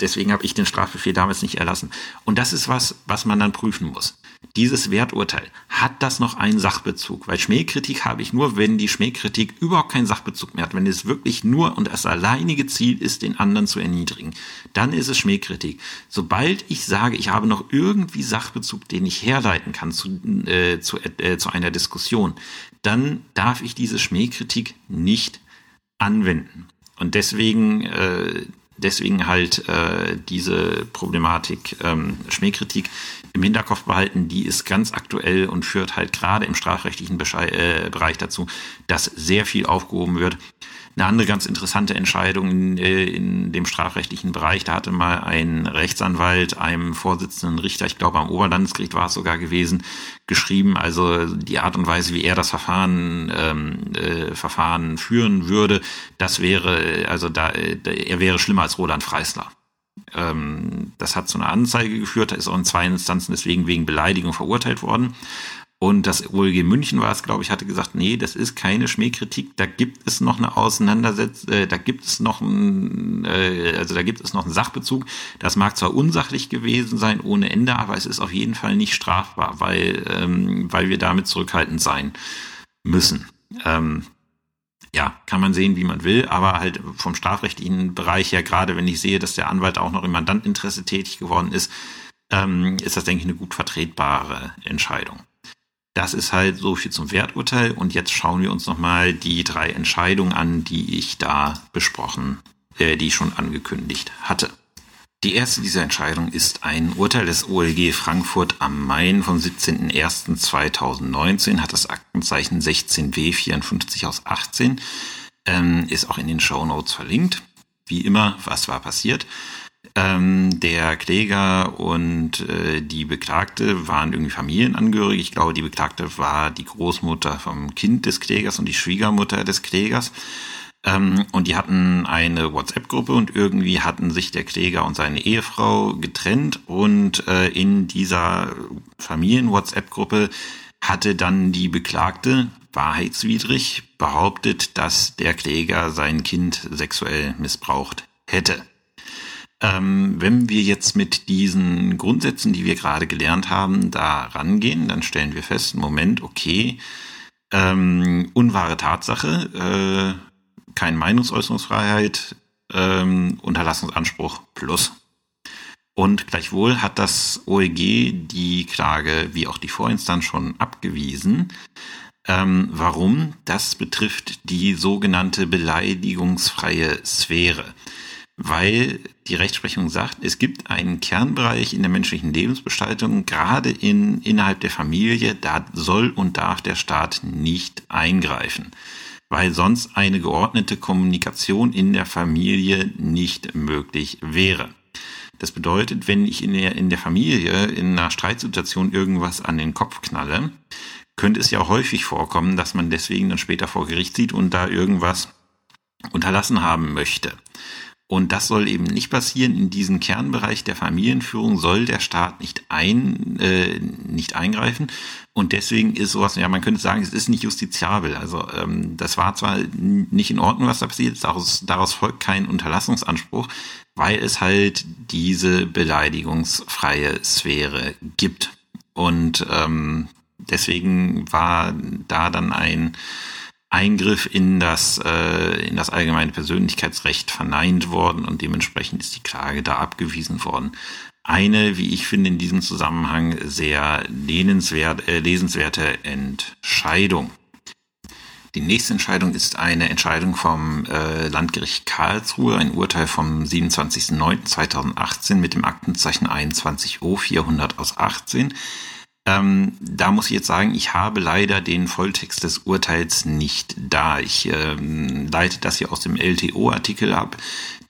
deswegen habe ich den Strafbefehl damals nicht erlassen. Und das ist was, was man dann prüfen muss dieses Werturteil, hat das noch einen Sachbezug? Weil Schmähkritik habe ich nur, wenn die Schmähkritik überhaupt keinen Sachbezug mehr hat, wenn es wirklich nur und das alleinige Ziel ist, den anderen zu erniedrigen. Dann ist es Schmähkritik. Sobald ich sage, ich habe noch irgendwie Sachbezug, den ich herleiten kann zu, äh, zu, äh, zu einer Diskussion, dann darf ich diese Schmähkritik nicht anwenden. Und deswegen äh, deswegen halt äh, diese Problematik ähm, Schmähkritik im Hinterkopf behalten. Die ist ganz aktuell und führt halt gerade im strafrechtlichen Beschei äh, Bereich dazu, dass sehr viel aufgehoben wird. Eine andere ganz interessante Entscheidung in, äh, in dem strafrechtlichen Bereich, da hatte mal ein Rechtsanwalt einem Vorsitzenden Richter, ich glaube am Oberlandesgericht war es sogar gewesen, geschrieben, also die Art und Weise, wie er das Verfahren, ähm, äh, Verfahren führen würde, das wäre, also da, äh, er wäre schlimmer als Roland Freisler. Ähm, das hat zu einer Anzeige geführt, da ist auch in zwei Instanzen deswegen wegen Beleidigung verurteilt worden. Und das OLG München war es, glaube ich, hatte gesagt, nee, das ist keine Schmähkritik, da gibt es noch eine Auseinandersetzung, äh, da gibt es noch ein, äh, also da gibt es noch einen Sachbezug. Das mag zwar unsachlich gewesen sein ohne Ende, aber es ist auf jeden Fall nicht strafbar, weil, ähm, weil wir damit zurückhaltend sein müssen. Ähm, ja, kann man sehen, wie man will, aber halt vom strafrechtlichen Bereich her, gerade wenn ich sehe, dass der Anwalt auch noch im Mandantinteresse tätig geworden ist, ähm, ist das, denke ich, eine gut vertretbare Entscheidung. Das ist halt so viel zum Werturteil. Und jetzt schauen wir uns nochmal die drei Entscheidungen an, die ich da besprochen, äh, die ich schon angekündigt hatte. Die erste dieser Entscheidungen ist ein Urteil des OLG Frankfurt am Main vom 17.01.2019, hat das Aktenzeichen 16w 54 aus 18, ähm, ist auch in den Show Notes verlinkt. Wie immer, was war passiert? Ähm, der Kläger und äh, die Beklagte waren irgendwie Familienangehörige. Ich glaube, die Beklagte war die Großmutter vom Kind des Klägers und die Schwiegermutter des Klägers. Ähm, und die hatten eine WhatsApp-Gruppe und irgendwie hatten sich der Kläger und seine Ehefrau getrennt und äh, in dieser Familien-WhatsApp-Gruppe hatte dann die Beklagte wahrheitswidrig behauptet, dass der Kläger sein Kind sexuell missbraucht hätte. Ähm, wenn wir jetzt mit diesen Grundsätzen, die wir gerade gelernt haben, da rangehen, dann stellen wir fest, Moment, okay, ähm, unwahre Tatsache, äh, keine Meinungsäußerungsfreiheit, ähm, Unterlassungsanspruch plus. Und gleichwohl hat das OEG die Klage wie auch die Vorinstanz schon abgewiesen. Ähm, warum? Das betrifft die sogenannte beleidigungsfreie Sphäre weil die Rechtsprechung sagt, es gibt einen Kernbereich in der menschlichen Lebensgestaltung, gerade in, innerhalb der Familie, da soll und darf der Staat nicht eingreifen, weil sonst eine geordnete Kommunikation in der Familie nicht möglich wäre. Das bedeutet, wenn ich in der, in der Familie in einer Streitsituation irgendwas an den Kopf knalle, könnte es ja häufig vorkommen, dass man deswegen dann später vor Gericht sieht und da irgendwas unterlassen haben möchte. Und das soll eben nicht passieren. In diesen Kernbereich der Familienführung soll der Staat nicht ein, äh, nicht eingreifen. Und deswegen ist sowas, ja, man könnte sagen, es ist nicht justiziabel. Also ähm, das war zwar nicht in Ordnung, was da passiert daraus, daraus folgt kein Unterlassungsanspruch, weil es halt diese beleidigungsfreie Sphäre gibt. Und ähm, deswegen war da dann ein Eingriff in das, äh, in das allgemeine Persönlichkeitsrecht verneint worden und dementsprechend ist die Klage da abgewiesen worden. Eine, wie ich finde, in diesem Zusammenhang sehr lehnenswert, äh, lesenswerte Entscheidung. Die nächste Entscheidung ist eine Entscheidung vom äh, Landgericht Karlsruhe, ein Urteil vom 27.09.2018 mit dem Aktenzeichen 21O 400 aus 18. Ähm, da muss ich jetzt sagen, ich habe leider den Volltext des Urteils nicht da. Ich ähm, leite das hier aus dem LTO-Artikel ab,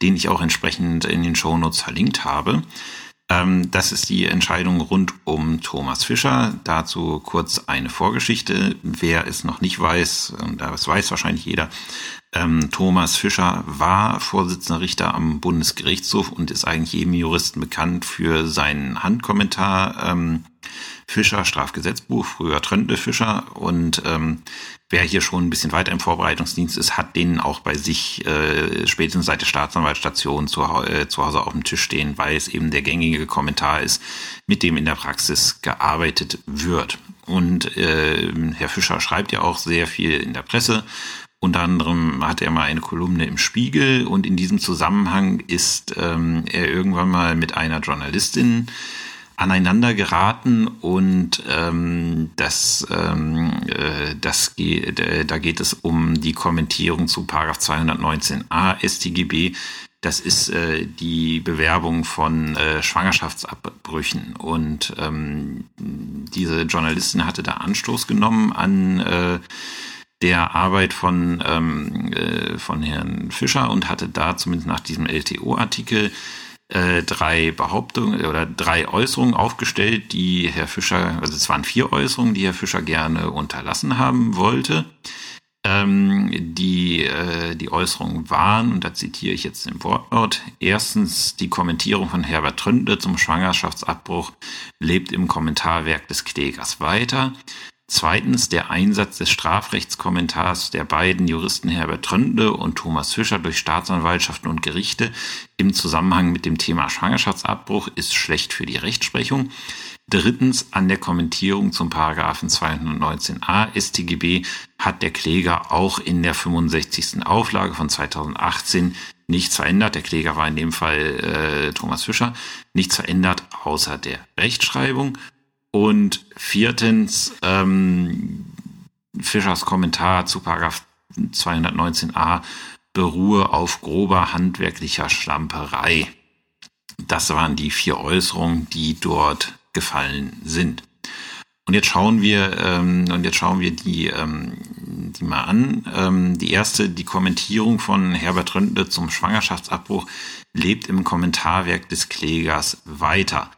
den ich auch entsprechend in den Shownotes verlinkt habe. Ähm, das ist die Entscheidung rund um Thomas Fischer. Dazu kurz eine Vorgeschichte. Wer es noch nicht weiß, und das weiß wahrscheinlich jeder, ähm, Thomas Fischer war Vorsitzender Richter am Bundesgerichtshof und ist eigentlich jedem Juristen bekannt für seinen Handkommentar ähm, Fischer, Strafgesetzbuch, früher Trönte Fischer. Und ähm, wer hier schon ein bisschen weiter im Vorbereitungsdienst ist, hat den auch bei sich äh, spätestens seit der Staatsanwaltsstation zu, äh, zu Hause auf dem Tisch stehen, weil es eben der gängige Kommentar ist, mit dem in der Praxis gearbeitet wird. Und äh, Herr Fischer schreibt ja auch sehr viel in der Presse. Unter anderem hat er mal eine Kolumne im Spiegel und in diesem Zusammenhang ist ähm, er irgendwann mal mit einer Journalistin aneinander geraten und ähm, das, ähm, äh, das geht, äh, da geht es um die Kommentierung zu Paragraph 219a StGB. Das ist äh, die Bewerbung von äh, Schwangerschaftsabbrüchen und ähm, diese Journalistin hatte da Anstoß genommen an äh, der Arbeit von, ähm, äh, von Herrn Fischer und hatte da zumindest nach diesem LTO-Artikel äh, drei Behauptungen oder drei Äußerungen aufgestellt, die Herr Fischer, also es waren vier Äußerungen, die Herr Fischer gerne unterlassen haben wollte. Ähm, die, äh, die Äußerungen waren, und da zitiere ich jetzt den Wortlaut, erstens die Kommentierung von Herbert Tründe zum Schwangerschaftsabbruch lebt im Kommentarwerk des Klägers weiter. Zweitens der Einsatz des Strafrechtskommentars der beiden Juristen Herbert Trönde und Thomas Fischer durch Staatsanwaltschaften und Gerichte im Zusammenhang mit dem Thema Schwangerschaftsabbruch ist schlecht für die Rechtsprechung. Drittens an der Kommentierung zum Paragraphen 219a StGB hat der Kläger auch in der 65. Auflage von 2018 nichts verändert. Der Kläger war in dem Fall äh, Thomas Fischer. Nichts verändert außer der Rechtschreibung. Und viertens, ähm, Fischers Kommentar zu Paragraph 219a beruhe auf grober handwerklicher Schlamperei. Das waren die vier Äußerungen, die dort gefallen sind. Und jetzt schauen wir, ähm, und jetzt schauen wir die, ähm, die mal an. Ähm, die erste, die Kommentierung von Herbert Rönte zum Schwangerschaftsabbruch lebt im Kommentarwerk des Klägers weiter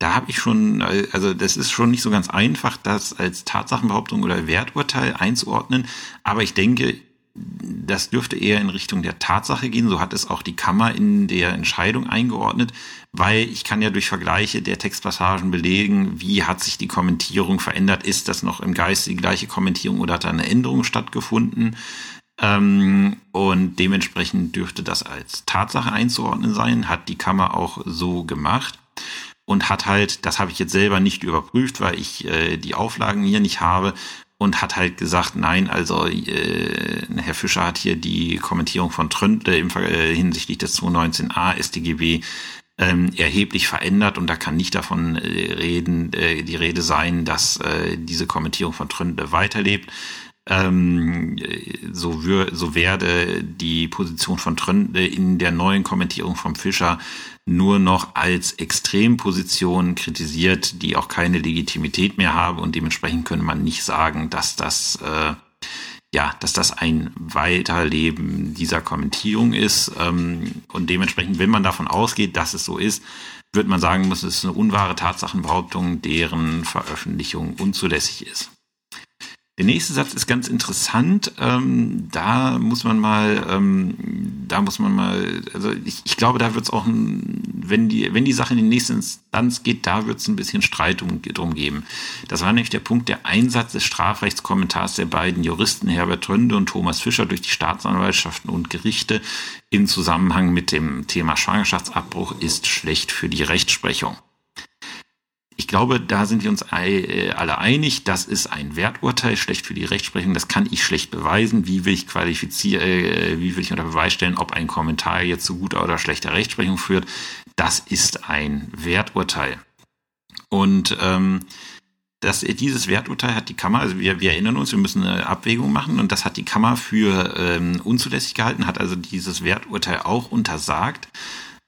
da habe ich schon, also das ist schon nicht so ganz einfach, das als Tatsachenbehauptung oder Werturteil einzuordnen. Aber ich denke, das dürfte eher in Richtung der Tatsache gehen. So hat es auch die Kammer in der Entscheidung eingeordnet, weil ich kann ja durch Vergleiche der Textpassagen belegen, wie hat sich die Kommentierung verändert. Ist das noch im Geist die gleiche Kommentierung oder hat da eine Änderung stattgefunden? Ähm, und dementsprechend dürfte das als Tatsache einzuordnen sein, hat die Kammer auch so gemacht und hat halt, das habe ich jetzt selber nicht überprüft, weil ich äh, die Auflagen hier nicht habe, und hat halt gesagt, nein, also äh, Herr Fischer hat hier die Kommentierung von Trönte im, äh, hinsichtlich des 219a StGB ähm, erheblich verändert und da kann nicht davon äh, reden, äh, die Rede sein, dass äh, diese Kommentierung von Trönte weiterlebt. Ähm, so, wür so werde die Position von Trönte in der neuen Kommentierung vom Fischer nur noch als Extremposition kritisiert, die auch keine Legitimität mehr habe und dementsprechend könnte man nicht sagen, dass das äh, ja, dass das ein Weiterleben dieser Kommentierung ist ähm, und dementsprechend, wenn man davon ausgeht, dass es so ist, wird man sagen muss, es ist eine unwahre Tatsachenbehauptung, deren Veröffentlichung unzulässig ist. Der nächste Satz ist ganz interessant. Ähm, da muss man mal, ähm, da muss man mal, also ich, ich glaube, da wird es auch, ein, wenn die, wenn die Sache in die nächste Instanz geht, da wird es ein bisschen Streit um, drum geben. Das war nämlich der Punkt, der Einsatz des Strafrechtskommentars der beiden Juristen Herbert Rönde und Thomas Fischer durch die Staatsanwaltschaften und Gerichte im Zusammenhang mit dem Thema Schwangerschaftsabbruch ist schlecht für die Rechtsprechung. Ich glaube, da sind wir uns äh, alle einig. Das ist ein Werturteil, schlecht für die Rechtsprechung. Das kann ich schlecht beweisen. Wie will ich qualifizieren, äh, wie will ich unter Beweis stellen, ob ein Kommentar jetzt zu guter oder schlechter Rechtsprechung führt? Das ist ein Werturteil. Und ähm, das, dieses Werturteil hat die Kammer, also wir, wir erinnern uns, wir müssen eine Abwägung machen und das hat die Kammer für ähm, unzulässig gehalten, hat also dieses Werturteil auch untersagt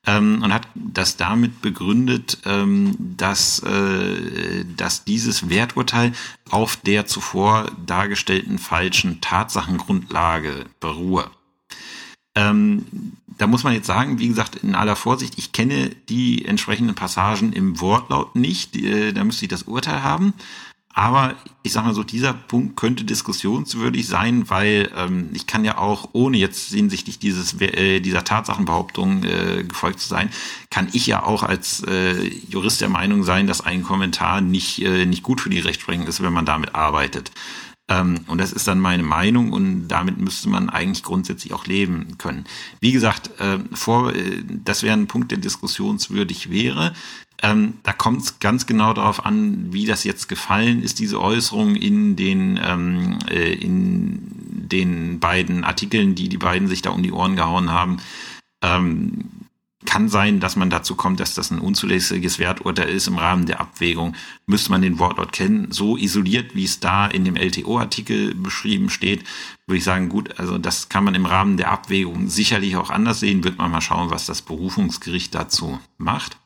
ähm, und hat das damit begründet, ähm, dass, äh, dass dieses Werturteil auf der zuvor dargestellten falschen Tatsachengrundlage beruhe. Ähm, da muss man jetzt sagen, wie gesagt, in aller Vorsicht, ich kenne die entsprechenden Passagen im Wortlaut nicht, äh, da müsste ich das Urteil haben. Aber ich sag mal so, dieser Punkt könnte diskussionswürdig sein, weil ähm, ich kann ja auch, ohne jetzt hinsichtlich dieses äh, dieser Tatsachenbehauptung äh, gefolgt zu sein, kann ich ja auch als äh, Jurist der Meinung sein, dass ein Kommentar nicht äh, nicht gut für die Rechtsprechung ist, wenn man damit arbeitet. Ähm, und das ist dann meine Meinung und damit müsste man eigentlich grundsätzlich auch leben können. Wie gesagt, äh, vor, äh, das wäre ein Punkt, der diskussionswürdig wäre. Ähm, da kommt es ganz genau darauf an, wie das jetzt gefallen ist, diese Äußerung in den, ähm, äh, in den beiden Artikeln, die die beiden sich da um die Ohren gehauen haben. Ähm, kann sein, dass man dazu kommt, dass das ein unzulässiges Werturteil ist im Rahmen der Abwägung. Müsste man den Wortlaut kennen. So isoliert, wie es da in dem LTO-Artikel beschrieben steht, würde ich sagen, gut, also das kann man im Rahmen der Abwägung sicherlich auch anders sehen. Wird man mal schauen, was das Berufungsgericht dazu macht.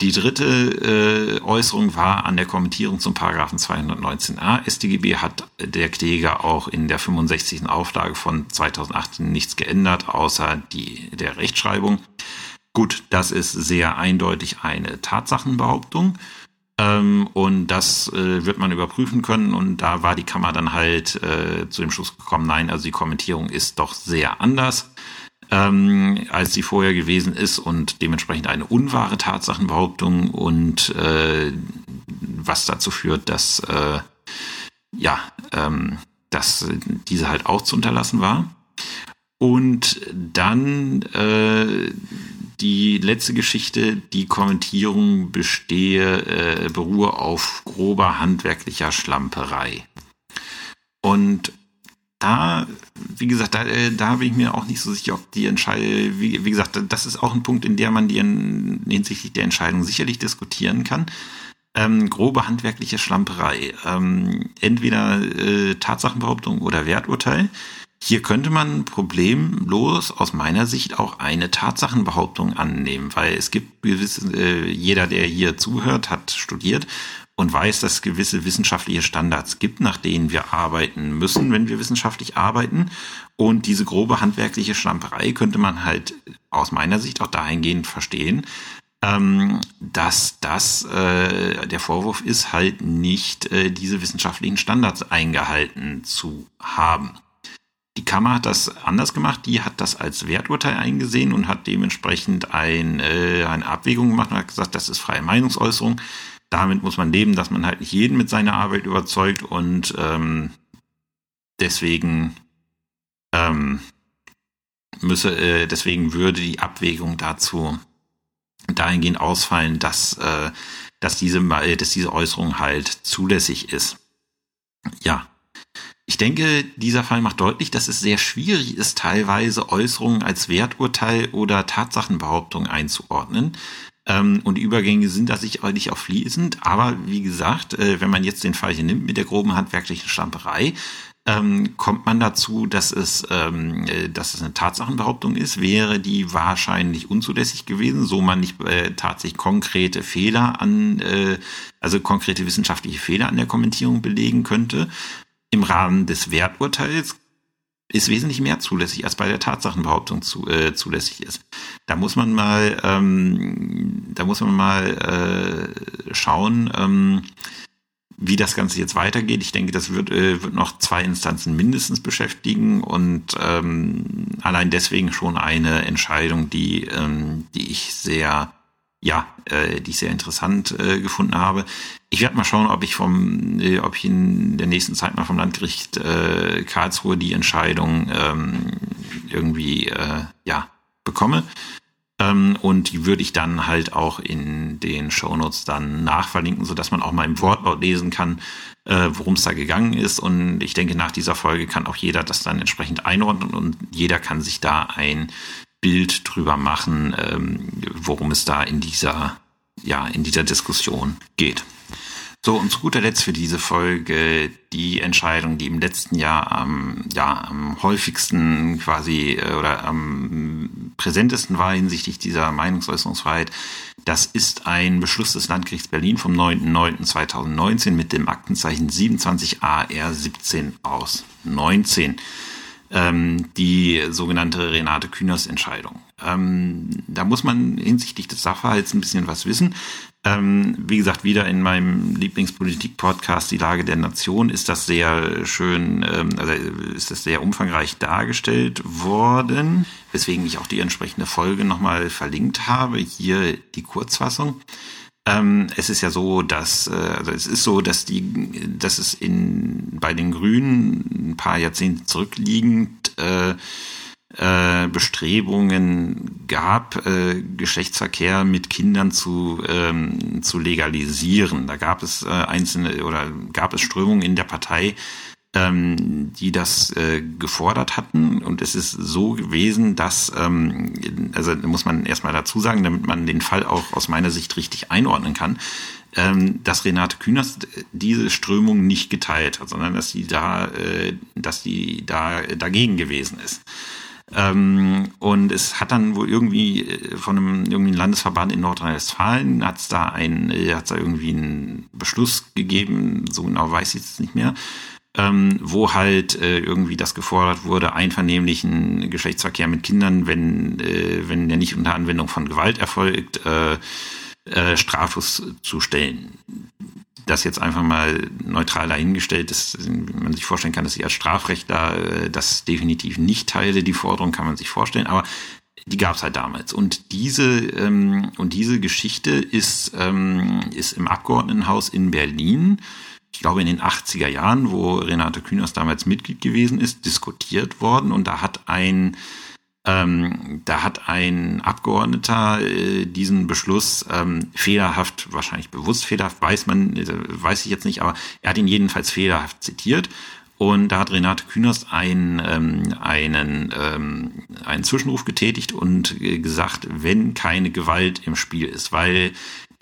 Die dritte äh, Äußerung war an der Kommentierung zum Paragraphen 219a StGB hat der Kläger auch in der 65. Auflage von 2018 nichts geändert, außer die der Rechtschreibung. Gut, das ist sehr eindeutig eine Tatsachenbehauptung. Ähm, und das äh, wird man überprüfen können. Und da war die Kammer dann halt äh, zu dem Schluss gekommen, nein, also die Kommentierung ist doch sehr anders ähm, als sie vorher gewesen ist und dementsprechend eine unwahre Tatsachenbehauptung und äh, was dazu führt, dass äh, ja, ähm, dass diese halt auch zu unterlassen war. Und dann äh, die letzte Geschichte, die Kommentierung bestehe, äh, beruhe auf grober handwerklicher Schlamperei. Und da, wie gesagt, da, äh, da bin ich mir auch nicht so sicher, ob die Entscheidung, wie, wie gesagt, das ist auch ein Punkt, in der man die in, hinsichtlich der Entscheidung sicherlich diskutieren kann. Ähm, grobe handwerkliche Schlamperei. Ähm, entweder äh, Tatsachenbehauptung oder Werturteil. Hier könnte man problemlos aus meiner Sicht auch eine Tatsachenbehauptung annehmen, weil es gibt gewisse, äh, jeder, der hier zuhört, hat studiert und weiß, dass es gewisse wissenschaftliche Standards gibt, nach denen wir arbeiten müssen, wenn wir wissenschaftlich arbeiten. Und diese grobe handwerkliche Schlamperei könnte man halt aus meiner Sicht auch dahingehend verstehen, ähm, dass das äh, der Vorwurf ist, halt nicht äh, diese wissenschaftlichen Standards eingehalten zu haben. Die Kammer hat das anders gemacht, die hat das als Werturteil eingesehen und hat dementsprechend ein, äh, eine Abwägung gemacht und hat gesagt, das ist freie Meinungsäußerung damit muss man leben, dass man halt nicht jeden mit seiner Arbeit überzeugt und ähm, deswegen ähm, müsse, äh, deswegen würde die Abwägung dazu dahingehend ausfallen, dass, äh, dass, diese, äh, dass diese Äußerung halt zulässig ist. Ja. Ich denke, dieser Fall macht deutlich, dass es sehr schwierig ist, teilweise Äußerungen als Werturteil oder Tatsachenbehauptung einzuordnen. Ähm, und Übergänge sind da sicherlich auch fließend. Aber wie gesagt, äh, wenn man jetzt den Fall hier nimmt mit der groben handwerklichen Stamperei, ähm, kommt man dazu, dass es, ähm, äh, dass es eine Tatsachenbehauptung ist, wäre die wahrscheinlich unzulässig gewesen, so man nicht äh, tatsächlich konkrete Fehler an, äh, also konkrete wissenschaftliche Fehler an der Kommentierung belegen könnte. Im Rahmen des Werturteils ist wesentlich mehr zulässig, als bei der Tatsachenbehauptung zu, äh, zulässig ist. Da muss man mal, ähm, da muss man mal äh, schauen, ähm, wie das Ganze jetzt weitergeht. Ich denke, das wird, äh, wird noch zwei Instanzen mindestens beschäftigen und ähm, allein deswegen schon eine Entscheidung, die, ähm, die ich sehr ja, äh, die ich sehr interessant äh, gefunden habe. Ich werde mal schauen, ob ich vom, äh, ob ich in der nächsten Zeit mal vom Landgericht äh, Karlsruhe die Entscheidung ähm, irgendwie äh, ja bekomme. Ähm, und die würde ich dann halt auch in den Shownotes dann nachverlinken, so dass man auch mal im Wortlaut lesen kann, äh, worum es da gegangen ist. Und ich denke, nach dieser Folge kann auch jeder das dann entsprechend einordnen und jeder kann sich da ein Bild drüber machen, ähm, worum es da in dieser, ja, in dieser Diskussion geht. So, und zu guter Letzt für diese Folge die Entscheidung, die im letzten Jahr am, ja, am häufigsten quasi äh, oder am präsentesten war hinsichtlich dieser Meinungsäußerungsfreiheit. Das ist ein Beschluss des Landgerichts Berlin vom 9.9.2019 mit dem Aktenzeichen 27 AR 17 aus 19 ähm, die sogenannte Renate Kühners Entscheidung. Ähm, da muss man hinsichtlich des Sachverhalts ein bisschen was wissen. Ähm, wie gesagt, wieder in meinem Lieblingspolitik-Podcast Die Lage der Nation ist das sehr schön, ähm, also ist das sehr umfangreich dargestellt worden, weswegen ich auch die entsprechende Folge nochmal verlinkt habe. Hier die Kurzfassung. Ähm, es ist ja so, dass äh, also es ist so, dass die, dass es in bei den Grünen ein paar Jahrzehnte zurückliegend äh, äh, Bestrebungen gab, äh, Geschlechtsverkehr mit Kindern zu, ähm, zu legalisieren. Da gab es äh, einzelne oder gab es Strömungen in der Partei, ähm, die das äh, gefordert hatten. Und es ist so gewesen, dass, ähm, also muss man erstmal dazu sagen, damit man den Fall auch aus meiner Sicht richtig einordnen kann, ähm, dass Renate Künast diese Strömung nicht geteilt hat, sondern dass sie da, äh, dass sie da dagegen gewesen ist. Ähm, und es hat dann wohl irgendwie äh, von einem irgendwie ein Landesverband in Nordrhein-Westfalen hat es da ein, äh, hat da irgendwie einen Beschluss gegeben, so genau weiß ich es nicht mehr, ähm, wo halt äh, irgendwie das gefordert wurde, einvernehmlichen Geschlechtsverkehr mit Kindern, wenn, äh, wenn der nicht unter Anwendung von Gewalt erfolgt, äh, äh, straflos zu stellen das jetzt einfach mal neutral dahingestellt wie man sich vorstellen kann, dass ich als Strafrechtler äh, das definitiv nicht teile, die Forderung kann man sich vorstellen, aber die gab es halt damals. Und diese, ähm, und diese Geschichte ist, ähm, ist im Abgeordnetenhaus in Berlin, ich glaube in den 80er Jahren, wo Renate Künast damals Mitglied gewesen ist, diskutiert worden. Und da hat ein ähm, da hat ein Abgeordneter äh, diesen Beschluss ähm, fehlerhaft, wahrscheinlich bewusst fehlerhaft, weiß man, äh, weiß ich jetzt nicht, aber er hat ihn jedenfalls fehlerhaft zitiert. Und da hat Renate Künast ein, ähm, einen, ähm, einen Zwischenruf getätigt und äh, gesagt, wenn keine Gewalt im Spiel ist, weil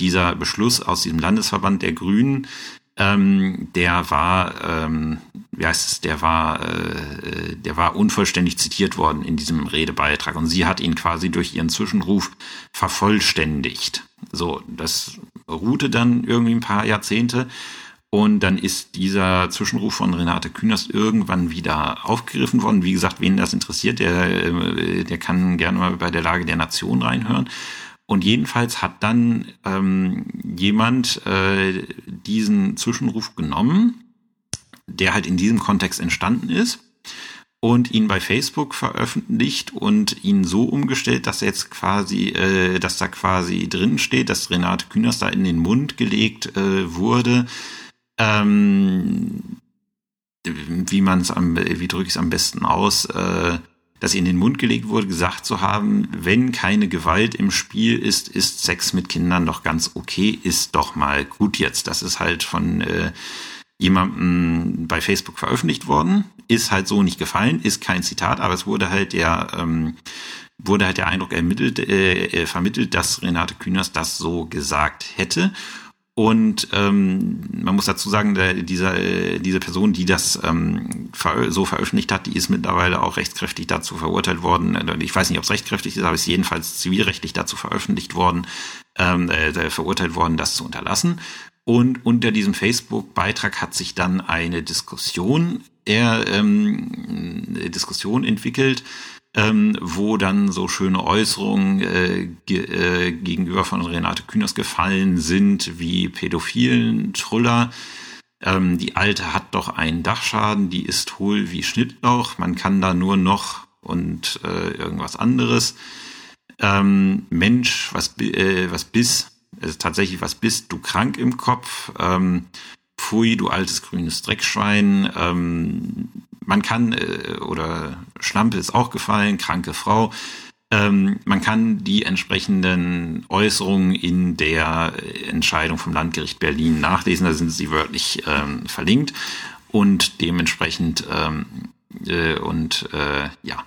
dieser Beschluss aus diesem Landesverband der Grünen ähm, der war, ähm, wie heißt es, der war, äh, der war unvollständig zitiert worden in diesem Redebeitrag und sie hat ihn quasi durch ihren Zwischenruf vervollständigt. So, das ruhte dann irgendwie ein paar Jahrzehnte und dann ist dieser Zwischenruf von Renate Künast irgendwann wieder aufgegriffen worden. Wie gesagt, wen das interessiert, der, äh, der kann gerne mal bei der Lage der Nation reinhören. Und jedenfalls hat dann ähm, jemand äh, diesen Zwischenruf genommen, der halt in diesem Kontext entstanden ist und ihn bei Facebook veröffentlicht und ihn so umgestellt, dass jetzt quasi, äh, dass da quasi drin steht, dass Renate Künast da in den Mund gelegt äh, wurde, ähm, wie man es am, wie drücke ich es am besten aus, äh, ihr in den Mund gelegt wurde, gesagt zu haben, wenn keine Gewalt im Spiel ist, ist Sex mit Kindern doch ganz okay, ist doch mal gut jetzt. Das ist halt von äh, jemandem bei Facebook veröffentlicht worden, ist halt so nicht gefallen, ist kein Zitat, aber es wurde halt der ähm, wurde halt der Eindruck ermittelt, äh, äh vermittelt, dass Renate Künast das so gesagt hätte. Und ähm, man muss dazu sagen, der, dieser, äh, diese Person, die das ähm, ver so veröffentlicht hat, die ist mittlerweile auch rechtskräftig dazu verurteilt worden. Äh, ich weiß nicht, ob es rechtskräftig ist, aber ist jedenfalls zivilrechtlich dazu veröffentlicht worden, ähm, äh, verurteilt worden, das zu unterlassen. Und unter diesem Facebook-Beitrag hat sich dann eine Diskussion, eher, ähm, Diskussion entwickelt, ähm, wo dann so schöne Äußerungen äh, ge äh, gegenüber von Renate Künast gefallen sind, wie pädophilen Truller. Ähm, die Alte hat doch einen Dachschaden, die ist hohl wie Schnittlauch, man kann da nur noch und äh, irgendwas anderes. Ähm, Mensch, was, äh, was bist, also tatsächlich, was bist du krank im Kopf? Ähm, Pfui, du altes grünes Dreckschwein. Ähm, man kann, äh, oder Schlampe ist auch gefallen, kranke Frau. Ähm, man kann die entsprechenden Äußerungen in der Entscheidung vom Landgericht Berlin nachlesen, da sind sie wörtlich ähm, verlinkt und dementsprechend ähm, äh, und äh, ja,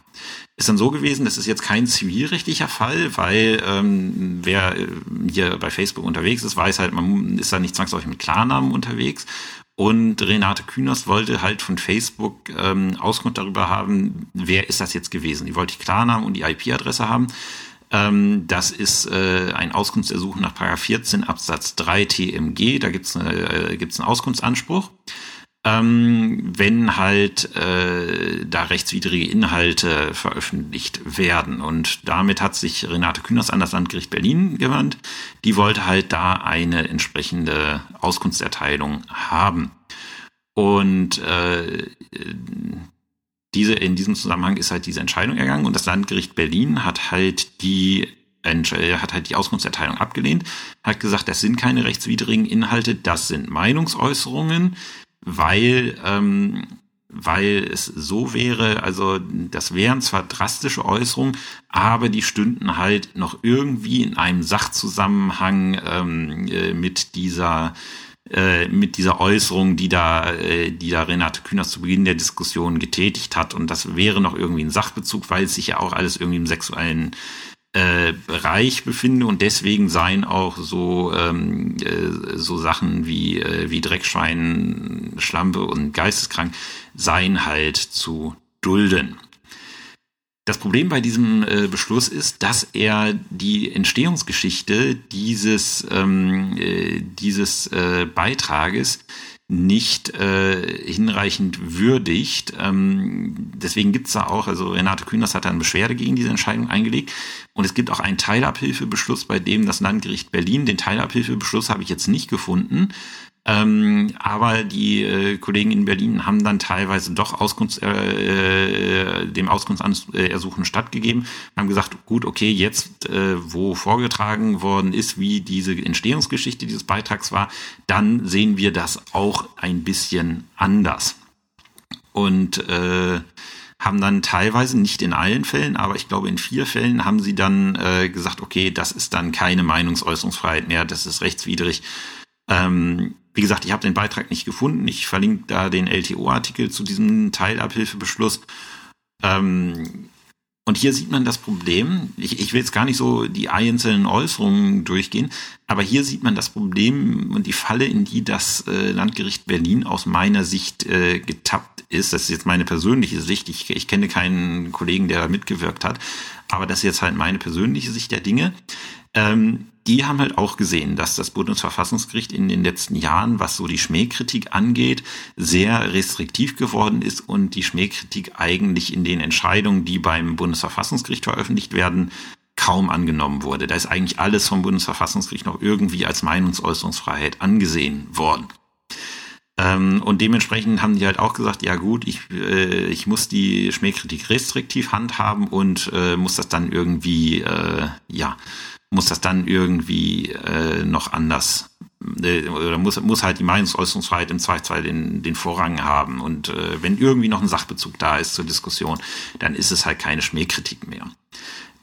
ist dann so gewesen, das ist jetzt kein zivilrechtlicher Fall, weil ähm, wer äh, hier bei Facebook unterwegs ist, weiß halt, man ist da nicht zwangsläufig mit Klarnamen unterwegs. Und Renate Künast wollte halt von Facebook ähm, Auskunft darüber haben, wer ist das jetzt gewesen. Die wollte die Klarnamen und die IP-Adresse haben. Ähm, das ist äh, ein Auskunftsersuchen nach 14 Absatz 3 TMG. Da gibt's eine, äh, gibt's einen Auskunftsanspruch. Ähm, wenn halt äh, da rechtswidrige Inhalte veröffentlicht werden. Und damit hat sich Renate Künast an das Landgericht Berlin gewandt. Die wollte halt da eine entsprechende Auskunftserteilung haben. Und äh, diese, in diesem Zusammenhang ist halt diese Entscheidung ergangen und das Landgericht Berlin hat halt die hat halt die Auskunftserteilung abgelehnt, hat gesagt, das sind keine rechtswidrigen Inhalte, das sind Meinungsäußerungen weil, ähm, weil es so wäre, also das wären zwar drastische Äußerungen, aber die stünden halt noch irgendwie in einem Sachzusammenhang ähm, äh, mit dieser äh, mit dieser Äußerung, die da, äh, die da Renate Künast zu Beginn der Diskussion getätigt hat. Und das wäre noch irgendwie ein Sachbezug, weil es sich ja auch alles irgendwie im sexuellen äh, Bereich befinde und deswegen seien auch so ähm, äh, so Sachen wie äh, wie Dreckschwein, Schlampe und Geisteskrank seien halt zu dulden. Das Problem bei diesem äh, Beschluss ist, dass er die Entstehungsgeschichte dieses ähm, äh, dieses äh, Beitrages nicht äh, hinreichend würdigt. Ähm, deswegen gibt's da auch, also Renate Künast hat da eine Beschwerde gegen diese Entscheidung eingelegt. Und es gibt auch einen Teilabhilfebeschluss, bei dem das Landgericht Berlin, den Teilabhilfebeschluss habe ich jetzt nicht gefunden, ähm, aber die äh, Kollegen in Berlin haben dann teilweise doch Auskunft, äh, äh, dem Auskunftsersuchen stattgegeben, haben gesagt, gut, okay, jetzt, äh, wo vorgetragen worden ist, wie diese Entstehungsgeschichte dieses Beitrags war, dann sehen wir das auch ein bisschen anders. Und äh, haben dann teilweise, nicht in allen Fällen, aber ich glaube in vier Fällen haben sie dann äh, gesagt, okay, das ist dann keine Meinungsäußerungsfreiheit mehr, das ist rechtswidrig. Ähm, wie gesagt, ich habe den Beitrag nicht gefunden. Ich verlinke da den LTO-Artikel zu diesem Teilabhilfebeschluss. Ähm, und hier sieht man das Problem. Ich, ich will jetzt gar nicht so die einzelnen Äußerungen durchgehen, aber hier sieht man das Problem und die Falle, in die das äh, Landgericht Berlin aus meiner Sicht äh, getappt ist. Das ist jetzt meine persönliche Sicht. Ich, ich kenne keinen Kollegen, der da mitgewirkt hat, aber das ist jetzt halt meine persönliche Sicht der Dinge. Ähm, die haben halt auch gesehen, dass das Bundesverfassungsgericht in den letzten Jahren, was so die Schmähkritik angeht, sehr restriktiv geworden ist und die Schmähkritik eigentlich in den Entscheidungen, die beim Bundesverfassungsgericht veröffentlicht werden, kaum angenommen wurde. Da ist eigentlich alles vom Bundesverfassungsgericht noch irgendwie als Meinungsäußerungsfreiheit angesehen worden. Ähm, und dementsprechend haben die halt auch gesagt, ja gut, ich, äh, ich muss die Schmähkritik restriktiv handhaben und äh, muss das dann irgendwie, äh, ja, muss das dann irgendwie äh, noch anders äh, oder muss, muss halt die Meinungsäußerungsfreiheit im Zweifelsfall den, den Vorrang haben. Und äh, wenn irgendwie noch ein Sachbezug da ist zur Diskussion, dann ist es halt keine Schmähkritik mehr.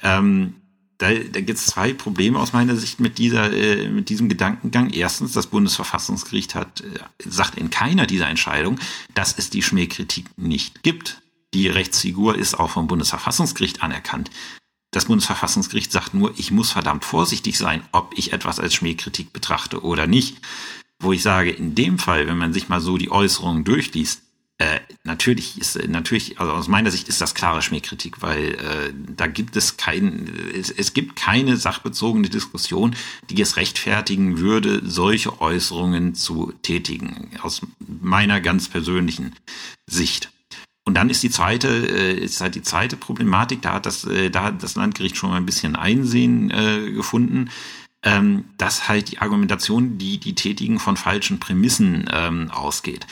Ähm, da, da gibt es zwei Probleme aus meiner Sicht mit dieser, äh, mit diesem Gedankengang. Erstens, das Bundesverfassungsgericht hat, äh, sagt in keiner dieser Entscheidungen, dass es die Schmähkritik nicht gibt. Die Rechtsfigur ist auch vom Bundesverfassungsgericht anerkannt. Das Bundesverfassungsgericht sagt nur, ich muss verdammt vorsichtig sein, ob ich etwas als Schmähkritik betrachte oder nicht. Wo ich sage, in dem Fall, wenn man sich mal so die Äußerungen durchliest, äh, natürlich ist natürlich, also aus meiner Sicht ist das klare Schmähkritik, weil äh, da gibt es kein, es, es gibt keine sachbezogene Diskussion, die es rechtfertigen würde, solche Äußerungen zu tätigen, aus meiner ganz persönlichen Sicht. Und dann ist die zweite, äh, ist halt die zweite Problematik, da hat das, äh, da hat das Landgericht schon mal ein bisschen Einsehen äh, gefunden, ähm, dass halt die Argumentation, die die Tätigen von falschen Prämissen ähm, ausgeht.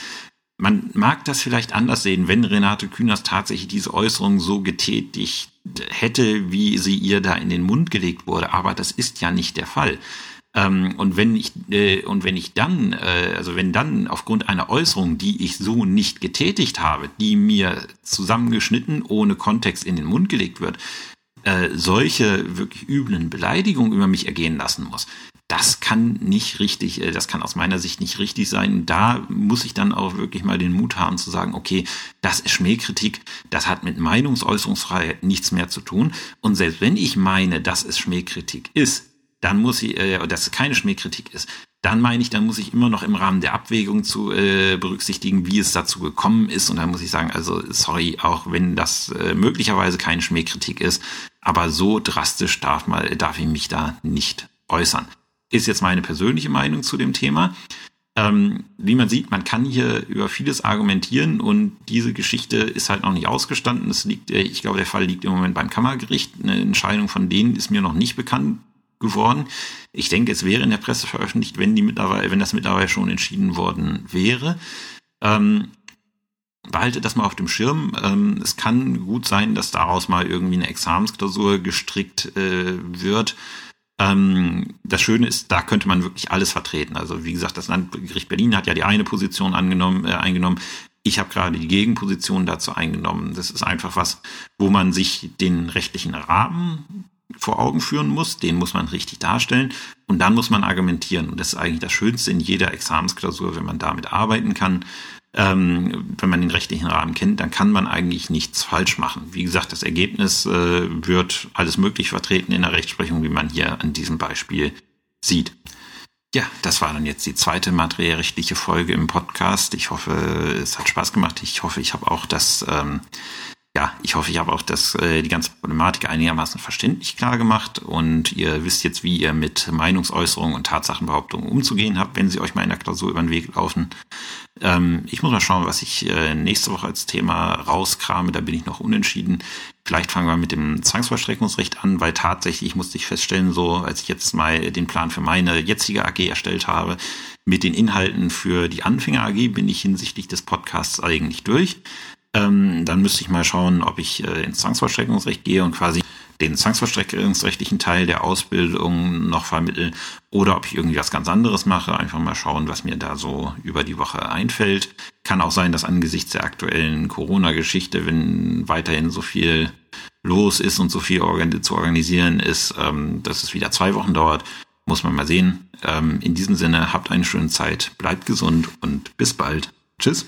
Man mag das vielleicht anders sehen, wenn Renate Künast tatsächlich diese Äußerung so getätigt hätte, wie sie ihr da in den Mund gelegt wurde, aber das ist ja nicht der Fall. Ähm, und wenn ich äh, und wenn ich dann, äh, also wenn dann aufgrund einer Äußerung, die ich so nicht getätigt habe, die mir zusammengeschnitten ohne Kontext in den Mund gelegt wird, äh, solche wirklich üblen Beleidigungen über mich ergehen lassen muss, das kann nicht richtig, äh, das kann aus meiner Sicht nicht richtig sein. Da muss ich dann auch wirklich mal den Mut haben zu sagen, okay, das ist Schmähkritik, das hat mit Meinungsäußerungsfreiheit nichts mehr zu tun. Und selbst wenn ich meine, dass es Schmähkritik ist, dann muss ich, äh, dass es keine Schmähkritik ist, dann meine ich, dann muss ich immer noch im Rahmen der Abwägung zu äh, berücksichtigen, wie es dazu gekommen ist. Und dann muss ich sagen, also sorry, auch wenn das äh, möglicherweise keine Schmähkritik ist, aber so drastisch darf mal, darf ich mich da nicht äußern. Ist jetzt meine persönliche Meinung zu dem Thema. Ähm, wie man sieht, man kann hier über vieles argumentieren und diese Geschichte ist halt noch nicht ausgestanden. Das liegt, äh, ich glaube, der Fall liegt im Moment beim Kammergericht. Eine Entscheidung von denen ist mir noch nicht bekannt geworden. Ich denke, es wäre in der Presse veröffentlicht, wenn die mittlerweile, wenn das mittlerweile schon entschieden worden wäre. Ähm, behalte das mal auf dem Schirm. Ähm, es kann gut sein, dass daraus mal irgendwie eine Examensklausur gestrickt äh, wird. Ähm, das Schöne ist, da könnte man wirklich alles vertreten. Also wie gesagt, das Landgericht Berlin hat ja die eine Position angenommen, äh, eingenommen. Ich habe gerade die Gegenposition dazu eingenommen. Das ist einfach was, wo man sich den rechtlichen Rahmen vor Augen führen muss, den muss man richtig darstellen und dann muss man argumentieren. Und das ist eigentlich das Schönste in jeder Examensklausur, wenn man damit arbeiten kann. Ähm, wenn man den rechtlichen Rahmen kennt, dann kann man eigentlich nichts falsch machen. Wie gesagt, das Ergebnis äh, wird alles möglich vertreten in der Rechtsprechung, wie man hier an diesem Beispiel sieht. Ja, das war dann jetzt die zweite materiellrechtliche Folge im Podcast. Ich hoffe, es hat Spaß gemacht. Ich hoffe, ich habe auch das ähm, ja, ich hoffe, ich habe auch das, äh, die ganze Problematik einigermaßen verständlich klar gemacht und ihr wisst jetzt, wie ihr mit Meinungsäußerungen und Tatsachenbehauptungen umzugehen habt, wenn sie euch mal in der Klausur über den Weg laufen. Ähm, ich muss mal schauen, was ich äh, nächste Woche als Thema rauskrame, da bin ich noch unentschieden. Vielleicht fangen wir mit dem Zwangsvollstreckungsrecht an, weil tatsächlich musste ich feststellen, so als ich jetzt mal den Plan für meine jetzige AG erstellt habe, mit den Inhalten für die Anfänger AG bin ich hinsichtlich des Podcasts eigentlich durch. Ähm, dann müsste ich mal schauen, ob ich äh, ins Zwangsvollstreckungsrecht gehe und quasi den zwangsvollstreckungsrechtlichen Teil der Ausbildung noch vermitteln oder ob ich irgendwie was ganz anderes mache. Einfach mal schauen, was mir da so über die Woche einfällt. Kann auch sein, dass angesichts der aktuellen Corona-Geschichte, wenn weiterhin so viel los ist und so viel organ zu organisieren ist, ähm, dass es wieder zwei Wochen dauert. Muss man mal sehen. Ähm, in diesem Sinne, habt eine schöne Zeit, bleibt gesund und bis bald. Tschüss.